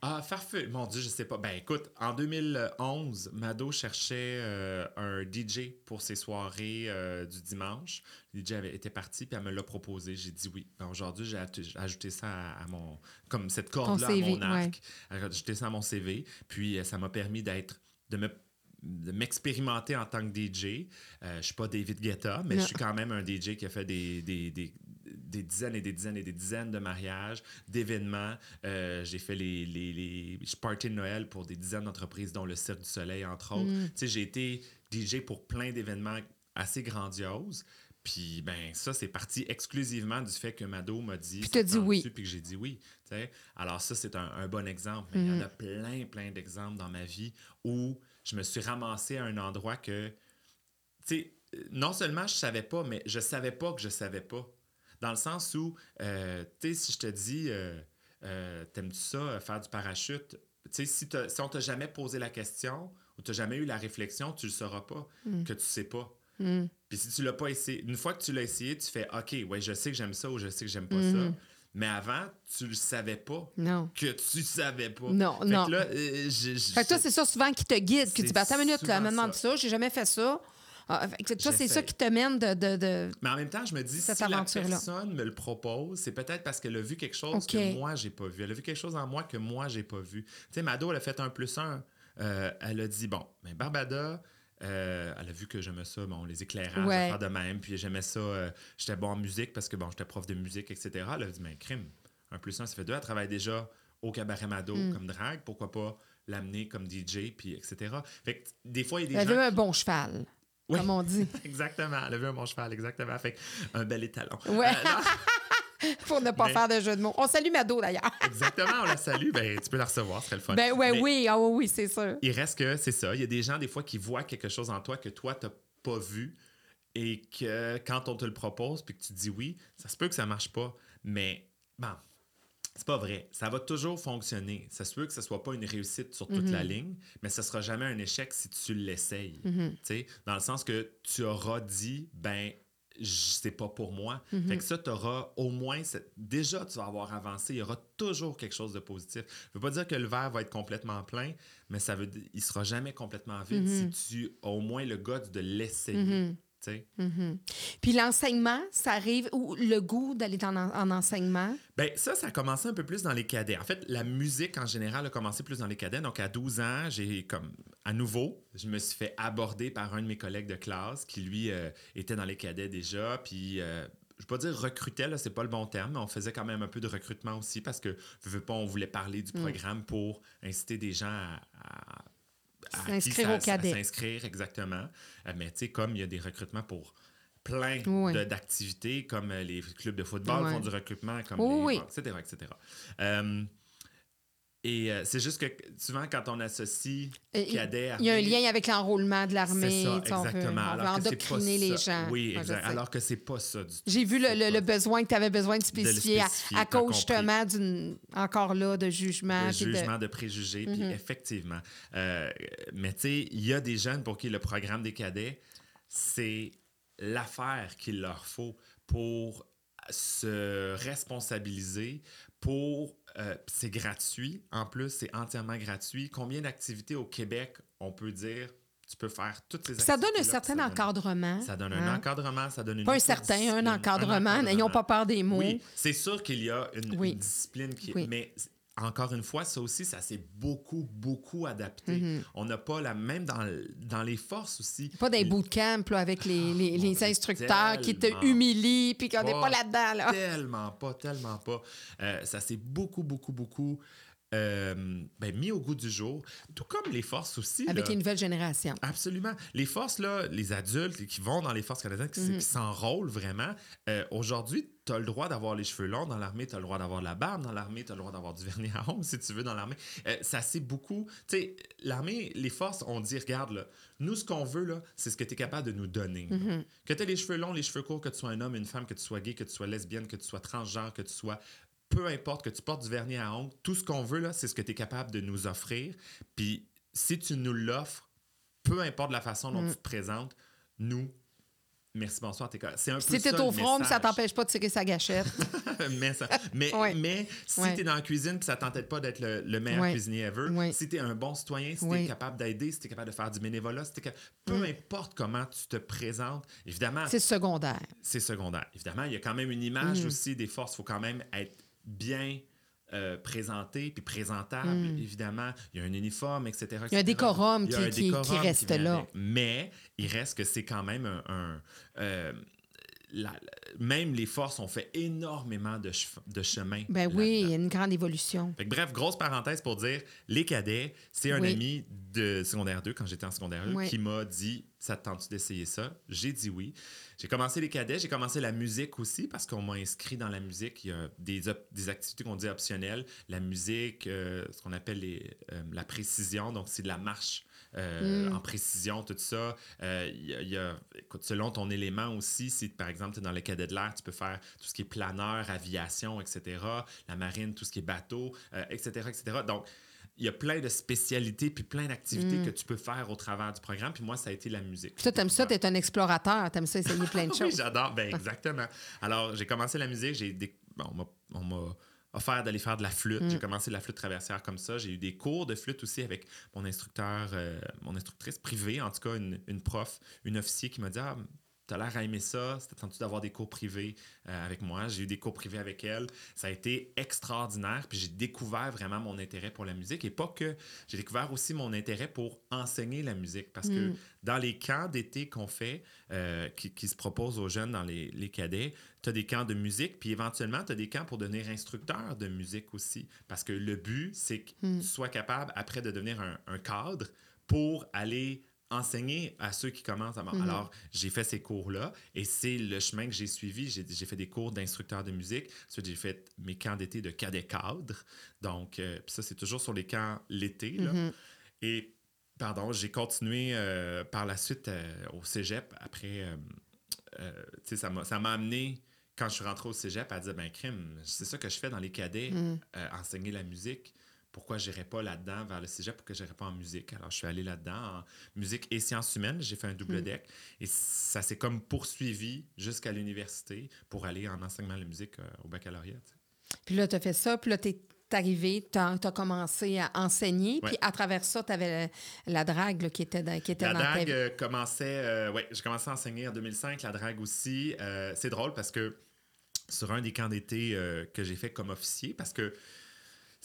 Ah, farfelu. Mon Dieu, je sais pas. Ben écoute, en 2011, Mado cherchait euh, un DJ pour ses soirées euh, du dimanche. Le DJ avait été parti, puis elle me l'a proposé. J'ai dit oui. Ben, Aujourd'hui, j'ai ajouté ça à, à mon. Comme cette corde-là à mon arc. J'ai ajouté ça à mon CV. Puis euh, ça m'a permis d'être. de me de m'expérimenter en tant que DJ. Euh, je suis pas David Guetta, mais Non. je suis quand même un DJ qui a fait des, des, des, des dizaines et des dizaines et des dizaines de mariages, d'événements. Euh, j'ai fait les, les, les parties de Noël pour des dizaines d'entreprises, dont le Cirque du Soleil, entre autres. Mm. Tu sais, j'ai été DJ pour plein d'événements assez grandioses. Puis, ben, ça, c'est parti exclusivement du fait que Mado m'a dit. Puis t'as te dit oui. Puis que j'ai dit oui. tu sais. Alors, ça, c'est un, un bon exemple. Mais il y en a plein, plein d'exemples dans ma vie où je me suis ramassé à un endroit que, tu sais, non seulement je savais pas, mais je savais pas que je savais pas. Dans le sens où, euh, tu sais, si je te dis, euh, euh, t'aimes-tu ça, faire du parachute? Tu sais, si, si on t'a jamais posé la question ou t'as jamais eu la réflexion, tu le sauras pas, que tu sais pas. Mm. Puis si tu l'as pas essayé, une fois que tu l'as essayé, tu fais OK, ouais, je sais que j'aime ça ou je sais que j'aime pas ça. Mais avant, tu le savais pas Non. que tu savais pas. Non, Fait non. Que là, euh, Fait que toi, c'est ça souvent qui te guide, qui C'est dit, ben, attends une minute, là, me demande ça, j'ai jamais fait ça. Ah, fait que toi, c'est ça qui te mène de. de, de- Mais en même temps, je me dis, si la personne me le propose, c'est peut-être parce qu'elle a vu quelque chose que moi, j'ai pas vu. Elle a vu quelque chose en moi que moi, j'ai pas vu. Tu sais, Mado, elle a fait un plus un. Euh, elle a dit, bon, mais Barbada, euh, elle a vu que j'aimais ça, bon, les éclairages, Ouais. faire de même, puis j'aimais ça, euh, j'étais bon en musique parce que, bon, j'étais prof de musique, etc. Elle a dit, mais crime, un plus un, ça fait deux. Elle travaille déjà au cabaret Mado Mm. comme drague, pourquoi pas l'amener comme DJ, puis etc. Fait que des fois, il y a des Elle gens veut un qui- bon cheval, Oui. comme on dit. Exactement, un bon cheval, exactement. Fait que un bel étalon. Ouais. Euh, Pour ne pas Mais- faire de jeu de mots. On salue Mado, d'ailleurs. Exactement, on la salue. Ben, tu peux la recevoir, ce serait le fun. Ben, ouais, Mais oui, ah oui, oui, c'est sûr. Il reste que c'est ça. Il y a des gens, des fois, qui voient quelque chose en toi que toi, tu n'as pas vu et que quand on te le propose puis que tu dis oui, ça se peut que ça marche pas. Mais, bon, c'est pas vrai. Ça va toujours fonctionner. Ça se peut que ce soit pas une réussite sur toute la ligne, mais ce sera jamais un échec si tu l'essayes. Tu sais, Dans le sens que tu auras dit, ben, c'est pas pour moi. Fait que ça, tu auras au moins. Déjà, tu vas avoir avancé. Il y aura toujours quelque chose de positif. Je veux pas dire que le verre va être complètement plein, mais ça veut il sera jamais complètement vide si tu as au moins le goût de l'essayer. Sais. Puis l'enseignement, ça arrive, ou le goût d'aller en, en enseignement? Ben, ça, ça a commencé un peu plus dans les cadets. En fait, la musique en général a commencé plus dans les cadets. Donc, à 12 ans, j'ai comme, à nouveau, je me suis fait aborder par un de mes collègues de classe qui, lui, euh, était dans les cadets déjà. Puis, euh, je ne veux pas dire recrutait, là, c'est pas le bon terme, mais on faisait quand même un peu de recrutement aussi parce que, je veux pas, on voulait parler du programme pour inciter des gens à. S'inscrire au cadet. S'inscrire, exactement. Euh, mais, tu sais, comme il y a des recrutements pour plein Oui. d'activités, comme euh, les clubs de football font du recrutement, comme Oui, les etc., etc. et euh, c'est juste que souvent, quand on associe Euh, cadet Il y a un lien avec l'enrôlement de c'est l'armée. ça, on veut- exactement. On veut, alors que c'est endoctriner pas les ça. gens. Oui, exact. Alors que c'est pas ça du tout. J'ai vu le, C'est besoin que tu avais besoin de spécifier, à- spécifier, à, t'as cause justement d'une encore là de jugement. de puis de- jugement, de, préjugés. Puis Mhm. effectivement. euh, mais tu sais, il y a des jeunes pour qui le programme des cadets, c'est l'affaire qu'il leur faut pour se responsabiliser, pour... euh, c'est gratuit. En plus, c'est entièrement gratuit. Combien d'activités au Québec, on peut dire, tu peux faire toutes ces activités Ça donne un certain encadrement. Ça donne un hein? encadrement, ça donne une Pas un certain, un encadrement. N'ayons pas peur des mots. Oui, c'est sûr qu'il y a une, Oui. une discipline qui. Oui. Mais encore une fois, ça aussi, ça s'est beaucoup, beaucoup adapté. Mhm. On n'a pas la même dans, les forces aussi. Pas des bootcamps là, avec les, les, les mon Dieu, instructeurs qui te humilient puis qu'on n'est pas pas là-dedans. Là. Tellement pas, tellement pas. Euh, ça s'est beaucoup, beaucoup, beaucoup euh, ben, mis au goût du jour. Tout comme les forces aussi. Avec là. les nouvelles générations. Absolument. Les forces, là, les adultes qui vont dans les forces canadiennes, qui, Mhm. qui s'enrôlent vraiment, euh, aujourd'hui, tu as le droit d'avoir les cheveux longs dans l'armée, tu as le droit d'avoir de la barbe dans l'armée, tu as le droit d'avoir du vernis à ongles si tu veux dans l'armée. Euh, ça c'est beaucoup. Tu sais, l'armée, les forces, on dit, regarde, là, nous, ce qu'on veut, c'est ce que tu es capable de nous donner. Mhm. Que tu aies les cheveux longs, les cheveux courts, que tu sois un homme, une femme, que tu sois gay, que tu sois lesbienne, que tu sois transgenre, que tu sois peu importe que tu portes du vernis à ongles, tout ce qu'on veut, là, c'est ce que tu es capable de nous offrir. Puis si tu nous l'offres, peu importe la façon dont Mm. tu te présentes, nous, merci, bonsoir, t'es. C'est un peu Si t'es au front, ça t'empêche pas de tirer sa gâchette. mais, ça- mais, Ouais. mais si Ouais. tu es dans la cuisine et ça t'entête pas d'être le, le meilleur Ouais. cuisinier ever, si tu es un bon citoyen, si tu Ouais. es capable d'aider, si tu es capable de faire du bénévolat, si t'es cap- peu Mm. importe comment tu te présentes, évidemment, C'est secondaire. c'est secondaire. Évidemment, il y a quand même une image Mm. aussi des forces. Il faut quand même être bien euh, présenté puis présentable. Mm. Évidemment, il y a un uniforme, etc. Il y a un décorum a qui- un qui- décorum qui reste là. avec. Mais il reste que c'est quand même un... un, euh, la- même les forces ont fait énormément de, chemin. Ben oui, il y a une grande évolution. Que bref, grosse parenthèse pour dire, les cadets, c'est un Oui. ami de secondaire 2, quand j'étais en secondaire 2, Oui. qui m'a dit Ça te tente d'essayer ça? J'ai dit oui. J'ai commencé les cadets, j'ai commencé la musique aussi, parce qu'on m'a inscrit dans la musique. Il y a des, activités qu'on dit optionnelles. La musique, euh, ce qu'on appelle les, euh, la précision, donc c'est de la marche. Euh, Mm. en précision, tout ça. Euh, y a- il y a, écoute, selon ton élément aussi, si par exemple tu es dans le cadet de l'air, tu peux faire tout ce qui est planeur, aviation, etc. La marine, tout ce qui est bateau, euh, etc., etc. Donc, il y a plein de spécialités puis plein d'activités Mm. que tu peux faire au travers du programme. Puis moi, ça a été la musique. Puis toi, t'aimes ça, t'es un explorateur, t'aimes ça essayer plein de Oui, choses. j'adore. Ben, exactement. Alors, j'ai commencé la musique. J'ai des... bon, on m'a offert d'aller faire de la flûte. Mm. J'ai commencé la flûte traversière comme ça. J'ai eu des cours de flûte aussi avec mon instructeur, euh, mon instructrice privée, en tout cas, une, une prof, une officier qui m'a dit Ah, T'as l'air à aimer ça, c'était tentu d'avoir des cours privés euh, avec moi. J'ai eu des cours privés avec elle. Ça a été extraordinaire. Puis j'ai découvert vraiment mon intérêt pour la musique. Et pas que. J'ai découvert aussi mon intérêt pour enseigner la musique. Parce que Mm. dans les camps d'été qu'on fait, euh, qui, qui se proposent aux jeunes dans les, les cadets, tu as des camps de musique, puis éventuellement, tu as des camps pour devenir instructeur de musique aussi. Parce que le but, c'est que Mm. tu sois capable, après, de devenir un, un cadre pour aller enseigner à ceux qui commencent à... Mhm. Alors, j'ai fait ces cours-là et c'est le chemin que j'ai suivi. J'ai fait des cours d'instructeur de musique. Ensuite, j'ai fait mes camps d'été de cadets cadres. Donc, euh, ça, c'est toujours sur les camps l'été. Mhm. Et, pardon, j'ai continué euh, par la suite euh, au cégep. Après, tu sais, ça m'a ça m'a amené, quand je suis rentré au cégep, à dire ben, crime, c'est ça que je fais dans les cadets, Mm. euh, enseigner la musique. Pourquoi je n'irais pas là-dedans vers le cégep? Pourquoi je n'irais pas en musique? Alors, je suis allé là-dedans en musique et sciences humaines. J'ai fait un double Mm. deck. Et ça s'est comme poursuivi jusqu'à l'université pour aller en enseignement de la musique euh, au baccalauréat. tu. Puis là, t'as fait ça, puis là, t'es arrivé, t'as as commencé à enseigner, Ouais. puis à travers ça, t'avais la, la drague là, qui était dans, qui était La dans ta drague vie. euh, commençait. euh, ouais, j'ai commencé à enseigner en 2005, la drague aussi. Euh, c'est drôle parce que sur un des camps d'été euh, que j'ai fait comme officier, parce que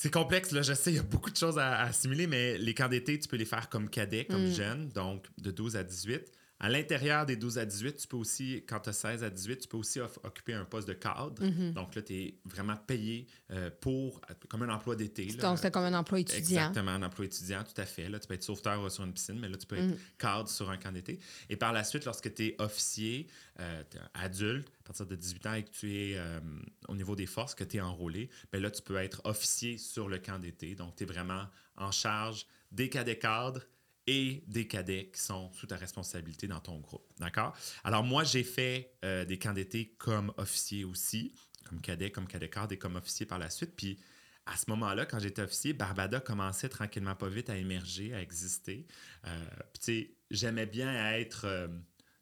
c'est complexe, là, je sais, il y a beaucoup de choses à, à assimiler, mais les camps d'été, tu peux les faire comme cadet, comme Mm. jeune, donc de 12 à 18. À l'intérieur des 12 à 18, tu peux aussi, quand tu as 16 à 18, tu peux aussi occuper un poste de cadre. Mhm. Donc là, tu es vraiment payé euh, pour, comme un emploi d'été. Donc, c'était comme un emploi étudiant. Exactement, un emploi étudiant, tout à fait. Là, tu peux être sauveteur sur une piscine, mais là, tu peux être Mm. cadre sur un camp d'été. Et par la suite, lorsque tu es officier, euh, adulte, à partir de 18 ans et que tu es euh, au niveau des forces, que tu es enrôlé, ben là, tu peux être officier sur le camp d'été. Donc, tu es vraiment en charge des cadets cadres et des cadets qui sont sous ta responsabilité dans ton groupe. D'accord? Alors, moi, j'ai fait euh, des camps d'été comme officier aussi, comme cadet, comme cadet cadre et comme officier par la suite. Puis, à ce moment-là, quand j'étais officier, Barbada commençait tranquillement pas vite à émerger, à exister. Euh, Puis, tu sais, j'aimais bien être, euh,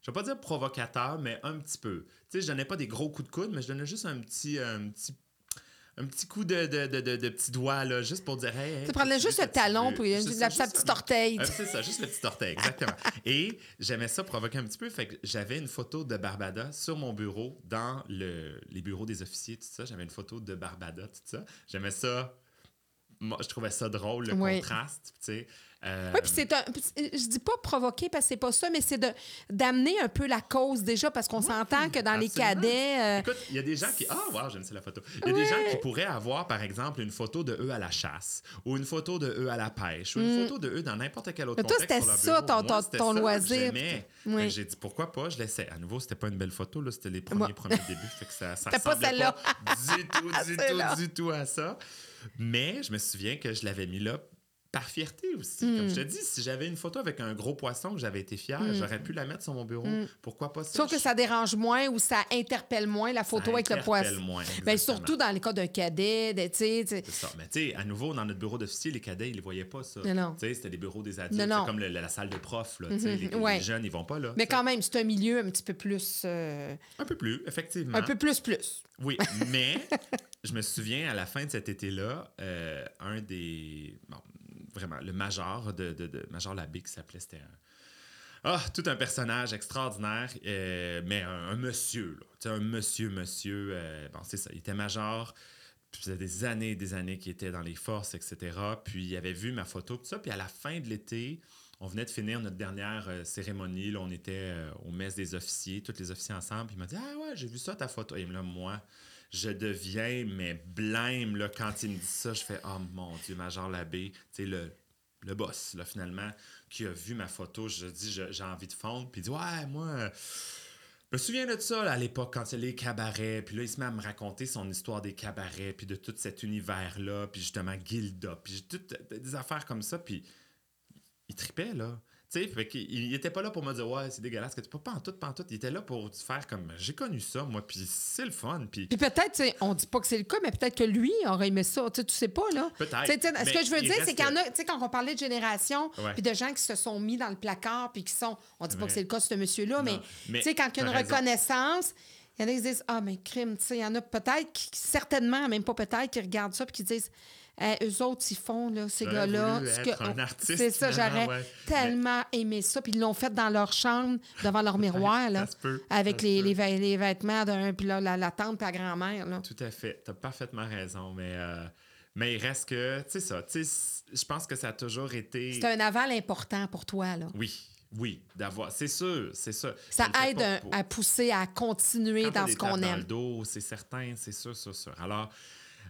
je vais pas dire provocateur, mais un petit peu. Tu sais, je donnais pas des gros coups de coude, mais je donnais juste un petit, un petit, un petit coup de, de, de, de- de petit doigt, là, juste pour dire, hey, hey, Tu prenais juste le talon, puis la, petite orteil. c'est ça, juste le petit orteil, exactement. Et j'aimais ça provoquer un petit peu. Fait que j'avais une photo de Barbada sur mon bureau, dans le, les bureaux des officiers, tout ça. J'avais une photo de Barbada, tout ça. J'aimais ça. Moi, je trouvais ça drôle, le Oui. contraste, tu sais. Euh, Oui, puis c'est un. Je dis pas provoquer parce que c'est pas ça, mais c'est d'amener un peu la cause déjà parce qu'on s'entend que dans les cadets. euh, Écoute, il y a des gens qui. Ah, wow, j'aime ça la photo. Il y a des gens qui pourraient avoir, par exemple, une photo de eux à la chasse, ou une photo de eux à la pêche, ou une photo de eux dans n'importe quel autre Mm. Mais toi, contexte. c'était sur leur ça, ton- Moi, ton- c'était ton ça loisir. Oui. J'ai dit pourquoi pas, je laissais. À nouveau, c'était pas une belle photo, là, c'était les premiers, Moi- premiers débuts. Fait que ça, ça C'était pas celle-là. du tout, du tout, du tout à ça. Mais je me souviens que je l'avais mis là par fierté aussi. Comme je te dis, si j'avais une photo avec un gros poisson que j'avais été fier, j'aurais pu la mettre sur mon bureau. Pourquoi pas ça? Sauf que ça dérange moins ou ça interpelle moins la photo Ça avec le interpelle poisson. moins, Ben, surtout dans les cas d'un cadet, de- tu sais, tu sais. C'est ça. Mais tu sais, à nouveau, dans notre bureau d'officier, les cadets, ils ne voyaient pas ça. Non, non. Tu sais, c'était des bureaux des adultes. Non, non. C'est comme le- la, la salle de prof. Là, sais, les, jeunes, ils vont pas là. Mais quand même, c'est un milieu un petit peu plus. euh, Un peu plus, effectivement. un peu plus plus. Oui, mais je me souviens, à la fin de cet été-là, euh, un des... Bon, vraiment, le major de, Major Labbé qui s'appelait, c'était un... Ah, tout un personnage extraordinaire, euh, mais un, monsieur, là. Un monsieur, monsieur. euh, bon, c'est ça, il était major. Puis ça faisait des années et des années qu'il était dans les forces, etc. Puis il avait vu ma photo, tout ça. Puis à la fin de l'été, on venait de finir notre dernière euh, cérémonie. Là, on était au mess des officiers, tous les officiers ensemble. Puis il m'a dit Ah ouais, j'ai vu ça, ta photo. Et là, moi, je deviens, mais blême, là, quand il me dit ça. Je fais Oh mon Dieu, Major Labbé, tu le, le boss, là, finalement, qui a vu ma photo. Je dis J'ai envie de fondre. Puis il dit Ouais, moi. euh, je me souviens de ça là, à l'époque, quand il les cabarets. Puis là, il se met à me raconter son histoire des cabarets, puis de tout cet univers-là, puis justement Gilda, puis tout, des affaires comme ça. Puis il tripait, là. Tu sais, fait qu'il il était pas là pour me dire, ouais, c'est dégueulasse que tu pas pas en tout, pas en tout. Il était là pour faire comme, j'ai connu ça, moi, puis c'est le fun. Puis Puis peut-être, on dit pas que c'est le cas, mais peut-être que lui aurait aimé ça. Tu sais, tu sais pas, là. Peut-être, Ce que je veux dire, c'est qu'il y en a, tu sais, quand on parlait de génération, puis de gens qui se sont mis dans le placard, puis qui sont. On dit pas que c'est le cas ce monsieur-là, mais, mais tu sais, quand il y a une reconnaissance, il y en a qui disent Ah, mais crime, tu sais, il y en a peut-être, certainement, même pas peut-être, qui regardent ça, puis qui disent Eh, Eux autres, ils font, là, ces gars-là. C'est ça, j'aurais ouais. tellement aimé ça. Puis ils l'ont fait dans leur chambre, devant leur miroir, là, peut, avec les, vêtements d'un, puis là, la, la tante, la grand-mère, là. Tout à fait. Tu as parfaitement raison. Mais, euh, mais il reste que, tu sais, ça. Tu sais, c- je pense que ça a toujours été. C'est un aval important pour toi, là. Oui, oui, d'avoir. C'est sûr, c'est sûr. Ça aide pas un- pour- à pousser à continuer Quand dans ce qu'on tapes dans aime. le dos, c'est certain, c'est sûr, sûr, sûr. Alors,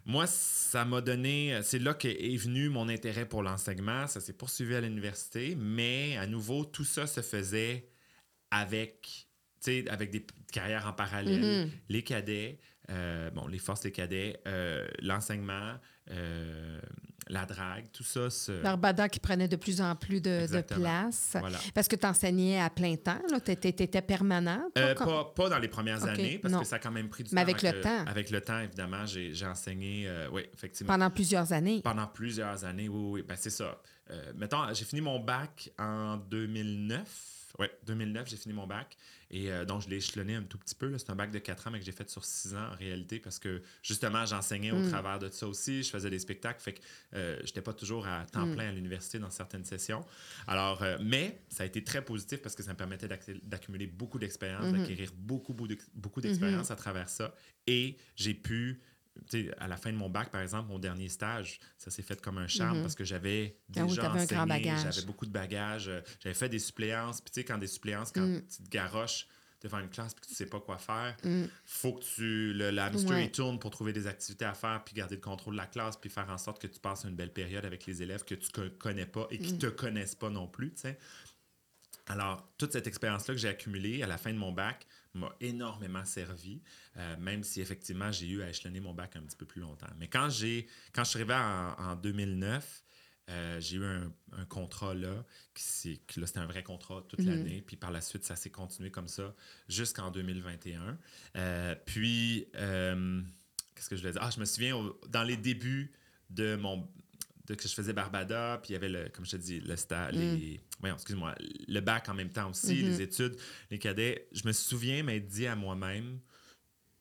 moi, ça m'a donné. C'est là qu'est venu mon intérêt pour l'enseignement. Ça s'est poursuivi à l'université, mais à nouveau, tout ça se faisait avec, des carrières en parallèle. Mm-hmm. Les cadets, euh, bon, les forces des cadets, euh, l'enseignement, euh, la drague, tout ça. Se... Barbada qui prenait de plus en plus de, place. Voilà. Parce que tu enseignais à plein temps, tu étais, permanent. toi, Euh, comme- pas, pas dans les premières années, parce non. que ça a quand même pris du Mais temps. avec avant le que- temps. Avec le temps, évidemment, j'ai j'ai enseigné, euh, oui, effectivement. Pendant plusieurs années. Pendant plusieurs années, oui, oui. Ben, c'est ça. Euh, mettons, j'ai fini mon bac en 2009. Oui, 2009, j'ai fini mon bac. Et euh, donc, je l'ai échelonné un tout petit peu. C'est un bac de 4 ans, mais que j'ai fait sur 6 ans en réalité, parce que justement, j'enseignais Mm. au travers de ça aussi. Je faisais des spectacles. Fait que euh, j'étais pas toujours à temps Mm. plein à l'université dans certaines sessions. Alors, euh, mais ça a été très positif parce que ça me permettait d'acc- d'accumuler beaucoup d'expérience, Mm-hmm. d'acquérir beaucoup, beaucoup beaucoup d'expérience à travers ça. Et j'ai pu à la fin de mon bac, par exemple, mon dernier stage, ça s'est fait comme un charme parce que j'avais Ah oui, déjà enseigné, j'avais beaucoup de bagages, euh, j'avais fait des suppléances. Puis tu sais, quand des suppléances, quand Mm. tu te garoches devant une classe puis que tu sais pas quoi faire, faut que tu le la hamster, Ouais. tourne pour trouver des activités à faire puis garder le contrôle de la classe puis faire en sorte que tu passes une belle période avec les élèves que tu co- connais pas et Mm. qui te connaissent pas non plus. Alors, toute cette expérience-là que j'ai accumulée à la fin de mon bac m'a énormément servi, euh, même si effectivement j'ai eu à échelonner mon bac un petit peu plus longtemps. Mais quand, j'ai, quand je suis arrivé en, en 2009, euh, j'ai eu un, un contrat là, qui, qui, là, c'était un vrai contrat toute l'année, puis par la suite, ça s'est continué comme ça jusqu'en 2021. Euh, puis, euh, qu'est-ce que je voulais dire? Ah, je me souviens, au- dans les débuts de mon que je faisais Barbada, puis il y avait, le, comme je te dis, le stage, les... voyons, excuse-moi, le bac en même temps aussi, les études, les cadets. Je me souviens m'être dit à moi-même,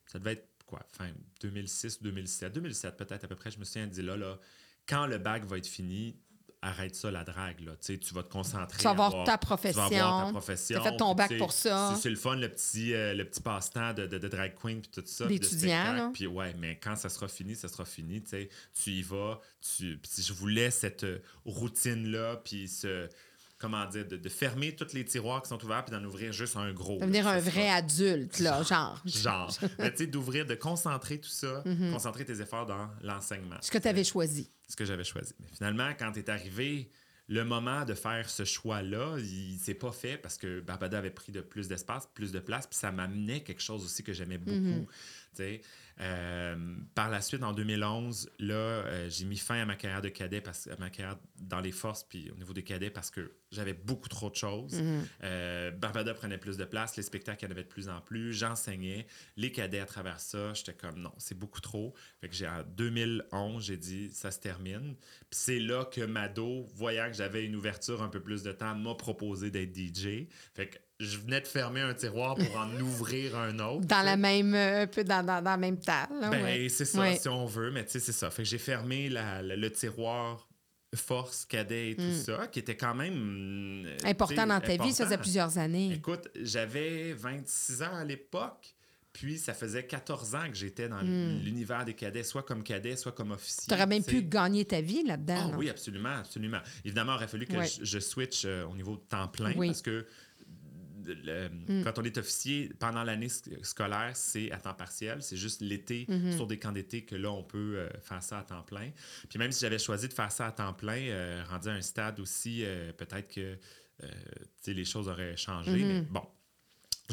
ça devait être quoi, fin 2006 ou 2007, 2007 peut-être à peu près, je me souviens dit là, là, quand le bac va être fini, arrête ça la drague, là. Tu vas te concentrer. Tu vas avoir avoir- ta Tu vas avoir profession. ta profession. Fait ton bac pour ça. C'est le fun, le petit, euh, le petit passe-temps de, de, de drag queen puis tout ça. D'étudiant. Puis ouais, mais quand ça sera fini, ça sera fini. Tu y vas. Tu, puis si je voulais cette euh, routine-là, puis ce comment dire, de, de fermer tous les tiroirs qui sont ouverts puis d'en ouvrir juste un gros. Devenir un vrai sera- adulte, là, genre. Genre, tu sais, d'ouvrir, de concentrer tout ça, Mm-hmm. concentrer tes efforts dans l'enseignement. Ce que tu avais choisi. Ce que j'avais choisi. Mais finalement, quand est arrivé le moment de faire ce choix-là, il s'est pas fait parce que Barbada avait pris de plus d'espace, plus de place, puis ça m'amenait quelque chose aussi que j'aimais beaucoup. Euh, par la suite, en 2011, là, euh, j'ai mis fin à ma carrière de cadet, parce, à ma carrière dans les forces, puis au niveau des cadets, parce que j'avais beaucoup trop de choses. Mhm. Euh, Barbada prenait plus de place, les spectacles, il y en avait de plus en plus. J'enseignais. Les cadets, à travers ça, j'étais comme non, c'est beaucoup trop. Fait que j'ai, en 2011, j'ai dit ça se termine. Puis c'est là que Mado, voyant que j'avais une ouverture un peu plus de temps, m'a proposé d'être DJ. Fait que je venais de fermer un tiroir pour en ouvrir un autre. Dans la même, un peu dans, dans, dans la même table. là, Ben, ouais. c'est ça, Ouais. si on veut, mais tu sais, c'est ça. Fait que j'ai fermé la- la- le tiroir force, cadet et tout ça, qui était quand même... euh, Mm. Important dans ta vie, ça faisait plusieurs années. Écoute, j'avais 26 ans à l'époque, puis ça faisait 14 ans que j'étais dans Mm. l'univers des cadets, soit comme cadet, soit comme officier. Tu aurais même pu gagner ta vie là-dedans. Ah oui, absolument, absolument. Évidemment, il aurait fallu que Ouais. je, je switch euh, au niveau de temps plein Oui. parce que le- Mm. quand on est officier, pendant l'année sc- scolaire, c'est à temps partiel. C'est juste l'été, Mm-hmm. sur des camps d'été, que là, on peut euh, faire ça à temps plein. Puis même si j'avais choisi de faire ça à temps plein, euh, rendu à un stade aussi, euh, peut-être que les choses auraient changé. Mm-hmm. Mais bon.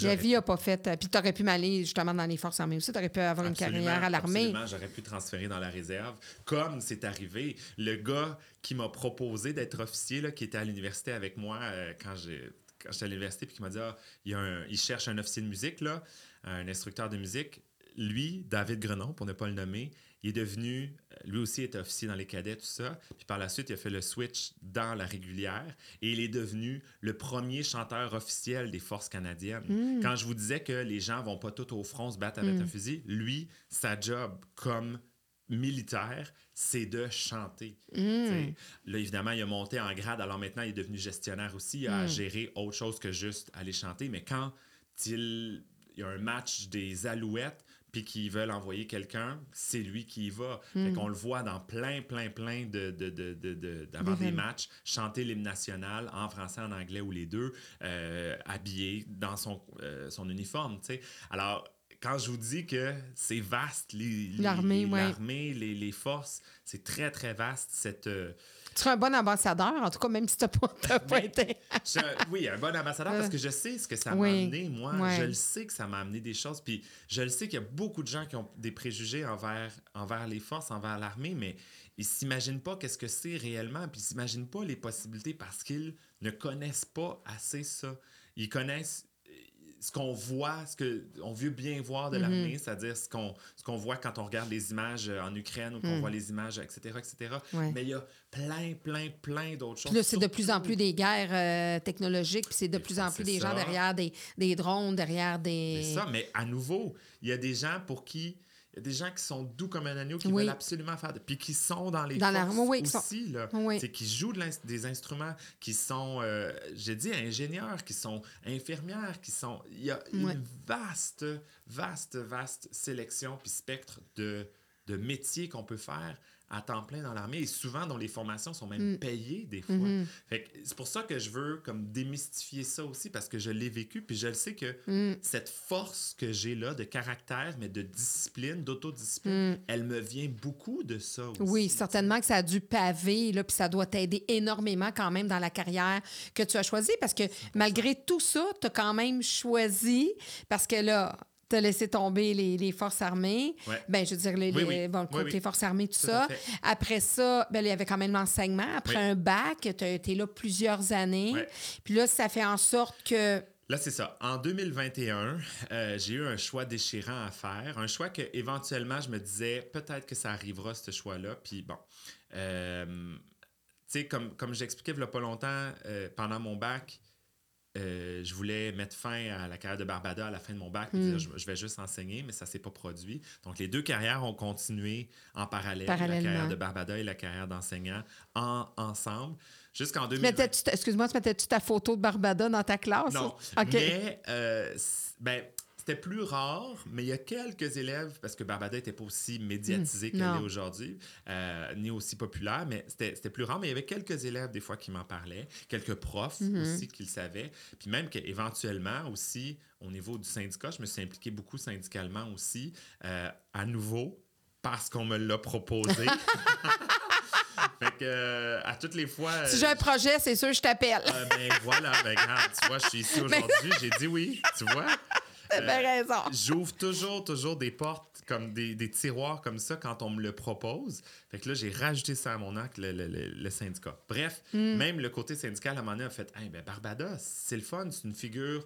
La vie n'a pas fait. Puis tu aurais pu m'aller justement dans les forces armées aussi. Tu aurais pu avoir une carrière à l'armée. absolument, j'aurais pu transférer dans la réserve. Comme c'est arrivé, le gars qui m'a proposé d'être officier, là, qui était à l'université avec moi euh, quand j'ai quand j'étais à l'université, puis qui m'a dit ah, il, y a un- il cherche un officier de musique, là, un instructeur de musique. Lui, David Grenon, pour ne pas le nommer, il est devenu, euh, lui aussi était officier dans les cadets, tout ça. Puis par la suite, il a fait le switch dans la régulière et il est devenu le premier chanteur officiel des forces canadiennes. Quand je vous disais que les gens vont pas tout au front se battre avec un fusil, lui, sa job comme militaire, c'est de chanter. Mm. Là, évidemment, il a monté en grade, alors maintenant, il est devenu gestionnaire aussi, il a Mm. géré autre chose que juste aller chanter. Mais quand il, il y a un match des Alouettes, puis qu'ils veulent envoyer quelqu'un, c'est lui qui y va. Mm. Fait qu'on le voit dans plein, plein, plein de, de, de, de, d'avant des matchs, chanter l'hymne national en français, en anglais ou les deux, euh, habillé dans son, euh, son uniforme. Alors, quand je vous dis que c'est vaste, les- L'armée, les- ouais. l'armée, les, les forces, c'est très, très vaste, cette... euh, Tu serais un bon ambassadeur, en tout cas, même si tu n'as pas, été. je- oui, un bon ambassadeur parce que je sais ce que ça m'a amené, moi. Ouais. Je le sais que ça m'a amené des choses. Puis je le sais qu'il y a beaucoup de gens qui ont des préjugés envers, envers les forces, envers l'armée, mais ils s'imaginent pas qu'est-ce que c'est réellement. Puis ils s'imaginent pas les possibilités parce qu'ils ne connaissent pas assez ça. Ils connaissent euh, ce qu'on voit, ce qu'on veut bien voir de l'armée, c'est-à-dire ce qu'on ce qu'on voit quand on regarde les images euh, en Ukraine ou qu'on voit les images, etc., etc. Mm. Ouais. Mais il y a plein, plein, plein d'autres choses. Puis là, c'est de plus en plus des guerres euh, technologiques, puis c'est de plus fois, en plus des gens derrière des, des drones, derrière des. C'est ça, mais à nouveau, il y a des gens pour qui. Il y a des gens qui sont doux comme un agneau, qui Oui. veulent absolument faire. de- Puis qui sont dans les Dans forces l'armée, oui, qui sont- aussi, là. Oui. Qui jouent de des instruments, qui sont, euh, j'ai dit, ingénieurs, qui sont infirmières, qui sont. Il y a une vaste, vaste, vaste sélection puis spectre de, de métiers qu'on peut faire à temps plein dans l'armée et souvent dont les formations sont même Mm. payées des fois. Mm-hmm. C'est pour ça que je veux comme démystifier ça aussi parce que je l'ai vécu puis je le sais que Mm. cette force que j'ai là de caractère mais de discipline, d'autodiscipline, elle me vient beaucoup de ça aussi. Mm. Oui, certainement que ça a dû paver, là, puis ça doit t'aider énormément quand même dans la carrière que tu as choisie, parce que malgré tout ça, tu as quand même choisi, parce que là, tu as laissé tomber les, les forces armées. Ouais. Ben, je veux dire, les, Oui, les- oui. bon, le Oui, côté oui. forces armées, tout, Tout ça. Après ça, ben, il y avait quand même l'enseignement. Après un bac, tu as été là plusieurs années. Puis là, ça fait en sorte que... Là, c'est ça. En 2021, euh, j'ai eu un choix déchirant à faire. Un choix que éventuellement, je me disais, peut-être que ça arrivera, ce choix-là. Puis bon, euh, tu sais, comme, comme j'expliquais il y a pas longtemps, euh, pendant mon bac, euh, je voulais mettre fin à la carrière de Barbada à la fin de mon bac, dire, je, je vais juste enseigner, mais ça s'est pas produit. Donc, les deux carrières ont continué en parallèle, la carrière de Barbada et la carrière d'enseignant, en, ensemble, jusqu'en Tu 2020. mettais-tu ta- Excuse-moi, tu mettais-tu ta photo de Barbada dans ta classe? Non. Mais euh, ben, c'était plus rare, mais il y a quelques élèves, parce que Barbada n'était pas aussi médiatisée qu'elle Hmm. non. est aujourd'hui, euh, ni aussi populaire, mais c'était plus rare. Mais il y avait quelques élèves, des fois, qui m'en parlaient, quelques profs Mm-hmm. aussi qui le savaient. Puis même qu'éventuellement aussi, au niveau du syndicat, je me suis impliqué beaucoup syndicalement aussi, euh, à nouveau, parce qu'on me l'a proposé. fait que, euh, à toutes les fois. Si euh, j'ai un projet, c'est sûr, je t'appelle. ah, ben voilà, ben regarde, tu vois, je suis ici aujourd'hui, j'ai dit oui, tu vois. T'as bien raison. J'ouvre toujours, toujours des portes, comme des, des, tiroirs comme ça quand on me le propose. Fait que là, j'ai rajouté ça à mon acte, le, le, le, syndicat. Bref, Hmm. même le côté syndical, à un moment donné, a fait hey, ben Barbada, c'est le fun, c'est une figure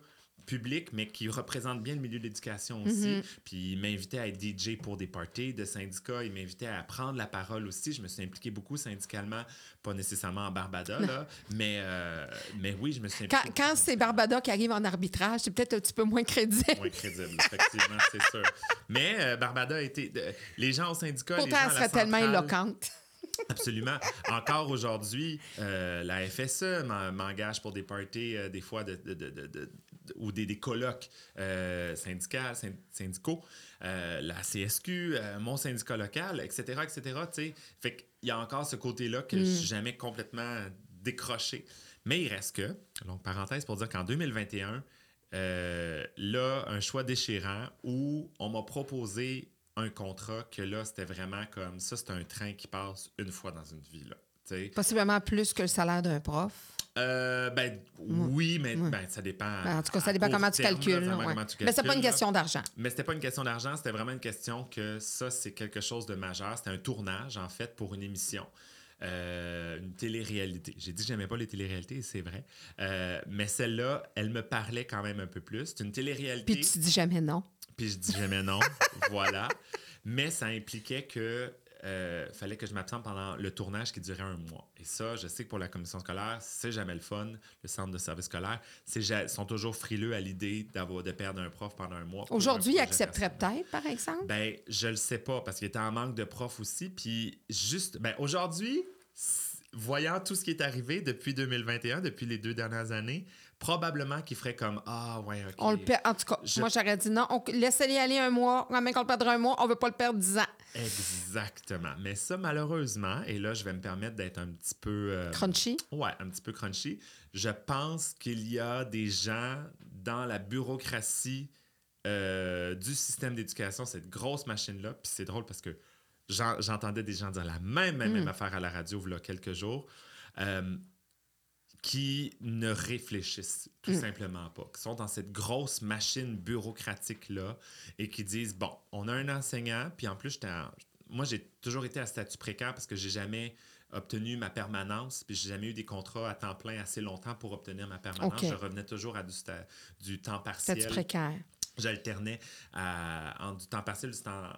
public, mais qui représente bien le milieu de l'éducation aussi. Mhm. Puis il m'invitait à être DJ pour des parties de syndicats. Il m'invitait à prendre la parole aussi. Je me suis impliqué beaucoup syndicalement, pas nécessairement en Barbada, là, mais, euh, mais oui, je me suis impliqué. quand c'est Barbada qui arrive en arbitrage, c'est peut-être un petit peu moins crédible. Moins crédible, effectivement, c'est sûr. Mais euh, Barbada a été. de- les gens au syndicat. les Pourtant, gens elle serait tellement éloquente. Absolument. Encore aujourd'hui, euh, la FSE m'en- m'engage pour des parties, euh, des fois, de, ou des, des colloques euh, syndicats, syn- syndicaux, la CSQ, mon syndicat local, etc., etc. tu sais. Fait qu'il y a encore ce côté-là que je suis jamais complètement décroché. Mais il reste que, donc parenthèse pour dire qu'en 2021, euh, là, un choix déchirant où on m'a proposé un contrat que là, c'était vraiment comme ça, c'est un train qui passe une fois dans une vie. Là. Possiblement plus que le salaire d'un prof. Euh, ben oui, mais ben, ça dépend. Ben, en tout cas, ça dépend comment tu terme, calcules. là, ça dépend ouais. comment tu Mais c'est pas une question d'argent. Mais c'était pas une question d'argent, c'était vraiment une question que ça, c'est quelque chose de majeur. C'était un tournage, en fait, pour une émission. Euh, une télé-réalité. J'ai dit que j'aimais pas les téléréalités, et c'est vrai. Euh, mais celle-là, elle me parlait quand même un peu plus. C'est une télé-réalité. Puis tu dis jamais non. Puis je dis jamais non. voilà. Mais ça impliquait que euh, fallait que je m'absente pendant le tournage qui durait un mois. Et ça, je sais que pour la commission scolaire, c'est jamais le fun. Le centre de service scolaire, c'est ja- sont toujours frileux à l'idée d'avoir de perdre un prof pendant un mois. Aujourd'hui, un il projet accepterait personnel. peut-être, par exemple? Ben, je le sais pas parce qu'il était en manque de profs aussi. Puis juste, ben, aujourd'hui, voyant tout ce qui est arrivé depuis 2021, depuis les deux dernières années, probablement qu'il ferait comme Ah, ouais, OK. On le perd. En tout cas, Je- moi, j'aurais dit non. On... Laissez-les aller un mois. Même qu'on le perdra un mois, on veut pas le perdre dix ans. Exactement. Mais ça, malheureusement, et là, je vais me permettre d'être un petit peu. euh, Crunchy. Ouais, un petit peu crunchy. Je pense qu'il y a des gens dans la bureaucratie euh, du système d'éducation, cette grosse machine-là. Puis c'est drôle parce que j'en- j'entendais des gens dire la même, même, même affaire à la radio il y a quelques jours. euh, qui ne réfléchissent tout simplement pas, qui sont dans cette grosse machine bureaucratique-là et qui disent, bon, on a un enseignant, puis en plus, en- moi, j'ai toujours été à statut précaire parce que j'ai jamais obtenu ma permanence, puis j'ai jamais eu des contrats à temps plein assez longtemps pour obtenir ma permanence. Je revenais toujours à du, sta- du temps Statut partiel. précaire. J'alternais à- en du temps partiel, du temps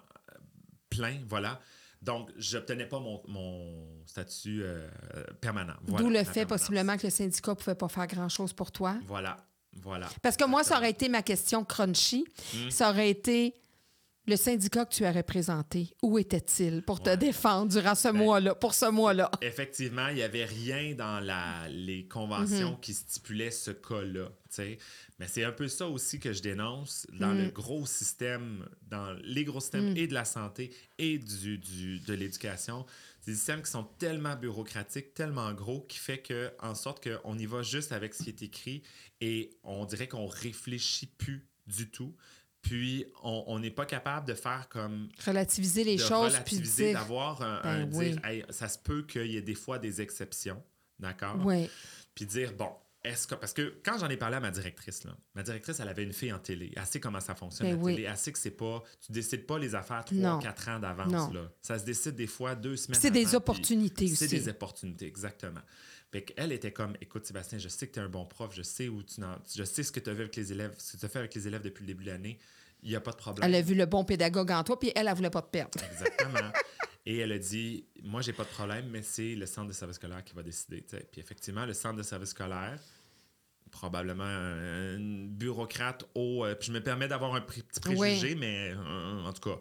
plein, voilà. Donc, je n'obtenais pas mon, mon statut euh, permanent. Voilà, D'où le fait permanence. possiblement que le syndicat ne pouvait pas faire grand-chose pour toi. Voilà, voilà. Parce que moi, ça aurait été ma question crunchy. Hmm. Ça aurait été le syndicat que tu as représenté. Où était-il pour te Ouais. défendre durant ce Ben, mois-là, pour ce mois-là? Effectivement, il n'y avait rien dans la, les Mhm. conventions qui stipulaient ce cas-là. Mais c'est un peu ça aussi que je dénonce dans Mhm. le gros système, dans les gros systèmes et de la santé et du, du- de l'éducation. Des systèmes qui sont tellement bureaucratiques, tellement gros, qui fait que, en sorte qu'on y va juste avec ce qui est écrit et on dirait qu'on réfléchit plus du tout. Puis, on n'est pas capable de faire comme Relativiser les de choses, relativiser, d'avoir un, Ben un oui. dire, Hey, ça se peut qu'il y ait des fois des exceptions, d'accord? Oui. Puis dire, bon, est-ce que. Parce que quand j'en ai parlé à ma directrice, là, ma directrice, elle avait une fille en télé. Elle sait comment ça fonctionne, Ben la oui. télé. Elle sait que c'est pas. Tu décides pas les affaires Non. 3-4 ans d'avance, là. Ça se décide des fois deux semaines C'est des opportunités C'est aussi. des opportunités, exactement. Qu'elle était comme, écoute, Sébastien, je sais que tu es un bon prof, je sais où tu je sais ce que tu as vu avec les élèves, ce que tu as fait avec les élèves depuis le début de l'année. Il n'y a pas de problème. Elle a vu le bon pédagogue en toi, puis elle, elle voulait pas te perdre. Exactement. Et elle a dit Moi, j'ai pas de problème, mais c'est le centre de service scolaire qui va décider. Puis effectivement, le centre de service scolaire, probablement un, bureaucrate haut. euh, puis je me permets d'avoir un petit préjugé, mais euh, en tout cas.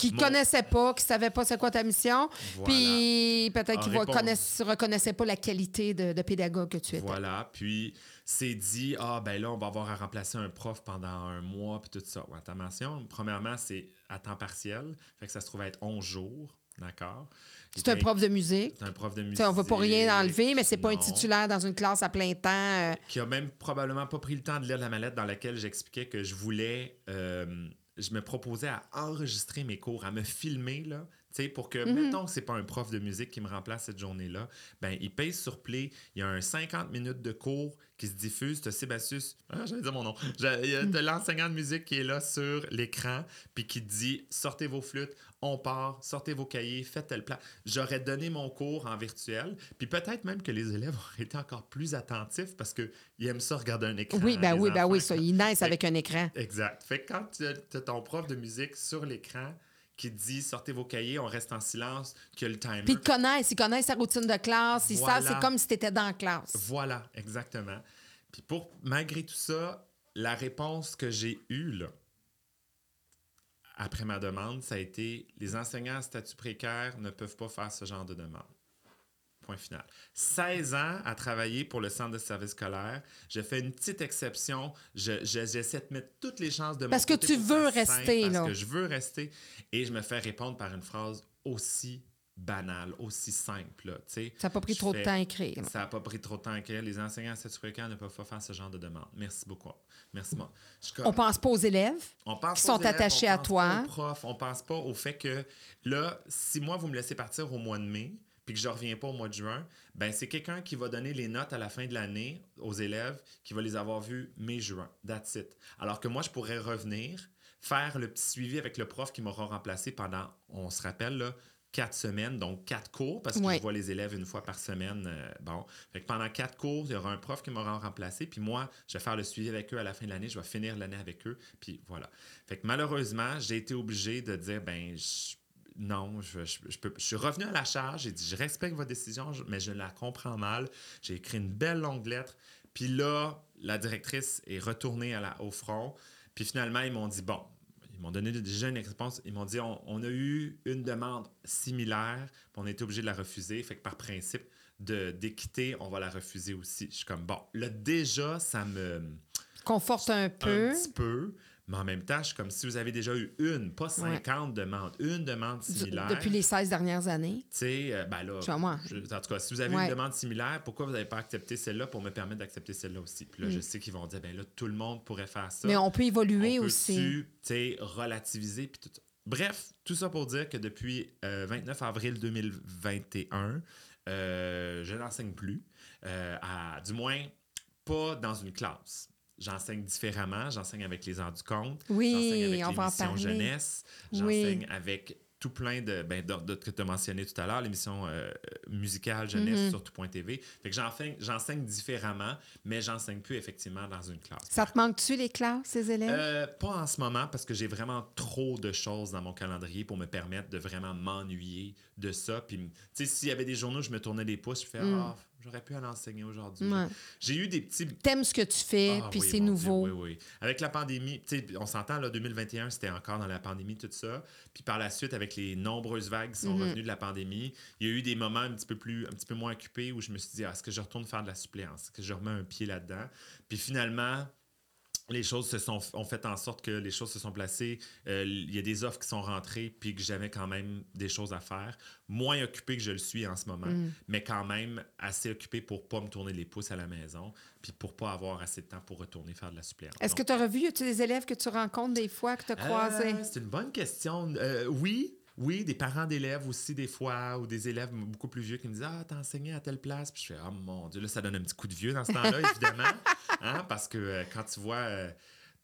Qui ne Mon- connaissait pas, qui savait pas c'est quoi ta mission, Voilà. puis peut-être En qu'il ne réponse. reconnaissait pas la qualité de, de pédagogue que tu étais. Voilà. Puis c'est dit Ah, ben là, on va avoir à remplacer un prof pendant un mois, puis tout ça. Ouais, ta mention, premièrement, c'est à temps partiel. Fait que ça se trouve à être 11 jours. D'accord? C'est un prof de musique. C'est un prof de musique. on ne veut pas rien enlever, mais c'est pas un titulaire dans une classe à plein temps. euh, qui a même probablement pas pris le temps de lire la mallette dans laquelle j'expliquais que je voulais, euh, je me proposais à enregistrer mes cours, à me filmer là, Tu sais, pour que, Mhm. mettons que c'est pas un prof de musique qui me remplace cette journée-là, ben, il paye sur Play. Il y a un 50 minutes de cours qui se diffuse. T'as Sébastien, ah, j'allais dire mon nom. T'as l'enseignant de musique qui est là sur l'écran, puis qui dit sortez vos flûtes, on part, sortez vos cahiers, faites tel plat. J'aurais donné mon cours en virtuel, puis peut-être même que les élèves auraient été encore plus attentifs parce qu'ils aiment ça regarder un écran. Oui, ben les oui, ben enfants. oui, ça, ils naissent Fait- avec un écran. Exact. Fait que quand tu as ton prof de musique sur l'écran qui dit sortez vos cahiers, on reste en silence, que le timer. Puis ils connaissent, ils connaissent sa routine de classe, ils Voilà. savent, c'est comme si tu étais dans la classe. Voilà, exactement. Puis pour malgré tout ça, la réponse que j'ai eue là, après ma demande, ça a été les enseignants à statut précaire ne peuvent pas faire ce genre de demande. Point final. 16 ans à travailler pour le centre de service scolaire. J'ai fait une petite exception. Je- je- J'essaie de mettre toutes les chances de mon Parce que côté tu veux faire simple, rester, parce là. que je veux rester. Et je me fais répondre par une phrase aussi banale, aussi simple. là, tu sais. Ça n'a pas pris trop de temps à écrire. ça n'a pas pris trop de temps à écrire. Les enseignants à précaire ne peuvent pas faire ce genre de demande. Merci beaucoup. Merci. moi. Je On pense pas aux élèves. on pense qui sont élèves, attachés on à pense toi. pas aux profs, on pense pas au fait que là, si moi, vous me laissez partir au mois de mai, puis que je reviens pas au mois de juin, ben c'est quelqu'un qui va donner les notes à la fin de l'année aux élèves, qui va les avoir vus mai-juin. That's it. Alors que moi, je pourrais revenir, faire le petit suivi avec le prof qui m'aura remplacé pendant, on se rappelle, là, quatre semaines, donc quatre cours, parce que Ouais. je vois les élèves une fois par semaine. euh, bon, fait que pendant quatre cours, il y aura un prof qui m'aura remplacé, puis moi, je vais faire le suivi avec eux à la fin de l'année, je vais finir l'année avec eux, puis voilà. Fait que malheureusement, j'ai été obligé de dire, ben, je- non, je, je, je peux, je suis revenu à la charge, j'ai dit, je respecte votre décision, mais je la comprends mal. J'ai écrit une belle longue lettre, puis là, la directrice est retournée à la, au front, puis finalement, ils m'ont dit, bon, ils m'ont donné déjà une réponse. Ils m'ont dit on, on a eu une demande similaire, puis on a été obligé de la refuser. Fait que par principe de d'équité, on va la refuser aussi. Je suis comme bon, là déjà, ça me Conforte un peu. un petit peu, mais en même temps, je suis comme si vous avez déjà eu une, pas 50 demandes, une demande similaire. Depuis les 16 dernières années. Tu sais, euh, ben là, Tu vois, moi. je- en tout cas, si vous avez Ouais. une demande similaire, pourquoi vous n'avez pas accepté celle-là pour me permettre d'accepter celle-là aussi? Puis là, je sais qu'ils vont dire, ben là, tout le monde pourrait faire ça. Mm. Mais on peut évoluer On aussi. tu sais, relativiser puis tout ça. Bref, tout ça pour dire que depuis euh, 29 avril 2021, euh, je n'enseigne plus, euh, à, du moins pas dans une classe. J'enseigne différemment, j'enseigne avec les ans du compte, Oui, j'enseigne avec on va en l'émission parler. jeunesse, Oui. j'enseigne avec tout plein de, ben, de, de- que tu as mentionné tout à l'heure, l'émission euh, musicale jeunesse sur tout.tv. Fait que j'enseigne, j'enseigne différemment, mais j'enseigne plus effectivement dans une classe. Ça te manque-tu, les classes, ces élèves? Euh, pas en ce moment parce que j'ai vraiment trop de choses dans mon calendrier pour me permettre de vraiment m'ennuyer de ça. Puis, tu sais, s'il y avait des journaux, je me tournais les pouces, je fais Mm. Ah, j'aurais pu en enseigner aujourd'hui. Ouais. J'ai eu des petits. T'aimes ce que tu fais, Ah puis oui, c'est nouveau. Dieu, oui, oui. Avec la pandémie, tu sais, on s'entend, là, 2021, c'était encore dans la pandémie, tout ça. Puis par la suite, avec les nombreuses vagues qui sont Mhm. revenues de la pandémie, il y a eu des moments un petit peu plus, un petit peu moins occupés où je me suis dit, ah, est-ce que je retourne faire de la suppléance? Est-ce que je remets un pied là-dedans? Puis finalement, les choses se sont ont fait en sorte que les choses se sont placées. Euh, Il y a des offres qui sont rentrées, puis que j'avais quand même des choses à faire. Moins occupé que je le suis en ce moment, Mm. mais quand même assez occupé pour pas me tourner les pouces à la maison, puis pour pas avoir assez de temps pour retourner faire de la suppléance. Est-ce que tu as revu, des élèves que tu rencontres des fois, que tu as croisés? euh, c'est une bonne question. Euh, oui. Oui, des parents d'élèves aussi, des fois, ou des élèves beaucoup plus vieux qui me disent Ah, t'as enseigné à telle place. Puis je fais Ah, mon Dieu, là, ça donne un petit coup de vieux dans ce temps-là, évidemment. Hein, parce que euh, quand tu vois euh,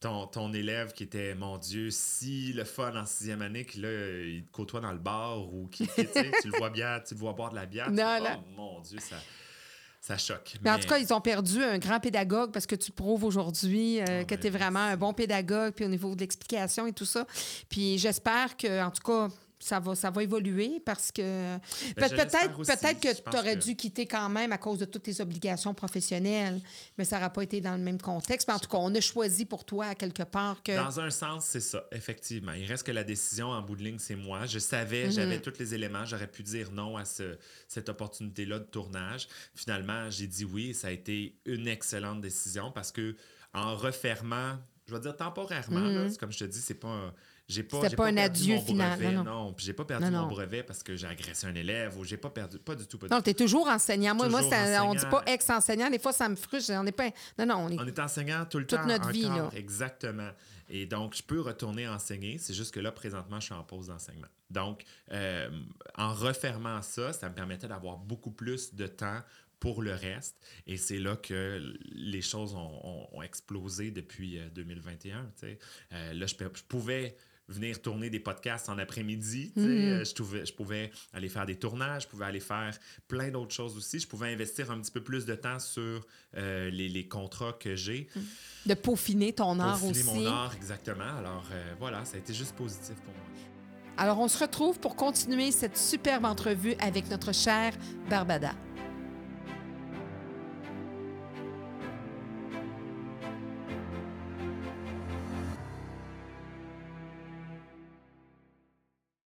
ton, ton élève qui était, mon Dieu, si le fun en sixième année, qui là, il te côtoie dans le bar ou qui, tu sais, tu le vois bien, tu le vois boire de la bière. Non, fais, oh mon Dieu, ça, ça choque. Mais en tout cas, ils ont perdu un grand pédagogue parce que tu prouves aujourd'hui euh, Ah, que tu es vraiment un bon pédagogue, puis au niveau de l'explication et tout ça. Puis j'espère que, en tout cas, ça va, ça va évoluer parce que Ben, peut-être peut-être que tu aurais que- dû quitter quand même à cause de toutes tes obligations professionnelles, mais ça n'aurait pas été dans le même contexte. Mais en tout cas, on a choisi pour toi quelque part que Dans un sens, c'est ça, effectivement. Il reste que la décision en bout de ligne, c'est moi. Je savais, Mhm. j'avais tous les éléments, j'aurais pu dire non à ce- cette opportunité-là de tournage. Finalement, j'ai dit oui ça a été une excellente décision parce que en refermant, je vais dire temporairement, Mhm. là, c'est comme je te dis, c'est pas un- j'ai pas, j'ai pas un perdu adieu mon final, brevet, non, non. non. puis j'ai pas perdu Non, mon brevet parce que j'ai agressé un élève ou j'ai pas perdu, pas du tout, pas du Non, tu es toujours enseignant. Moi, moi Toujours c'est- on dit enseignant. pas ex-enseignant. Des fois, ça me frustre. On n'est pas. Non, non, on est. On est enseignant tout le Toute temps. notre vie, là. Exactement. Et donc, je peux retourner enseigner. C'est juste que là, présentement, je suis en pause d'enseignement. Donc, euh, en refermant ça, ça me permettait d'avoir beaucoup plus de temps pour le reste. Et c'est là que les choses ont, ont- ont explosé depuis euh, 2021. tu sais. Euh, là, je pouvais venir tourner des podcasts en après-midi. Mhm. Euh, Je, pouvais, je pouvais aller faire des tournages, je pouvais aller faire plein d'autres choses aussi. Je pouvais investir un petit peu plus de temps sur euh, les, les contrats que j'ai. De peaufiner ton art Peaufiner aussi. mon art, exactement. Alors euh, voilà, ça a été juste positif pour moi. Alors, on se retrouve pour continuer cette superbe entrevue avec notre chère Barbada.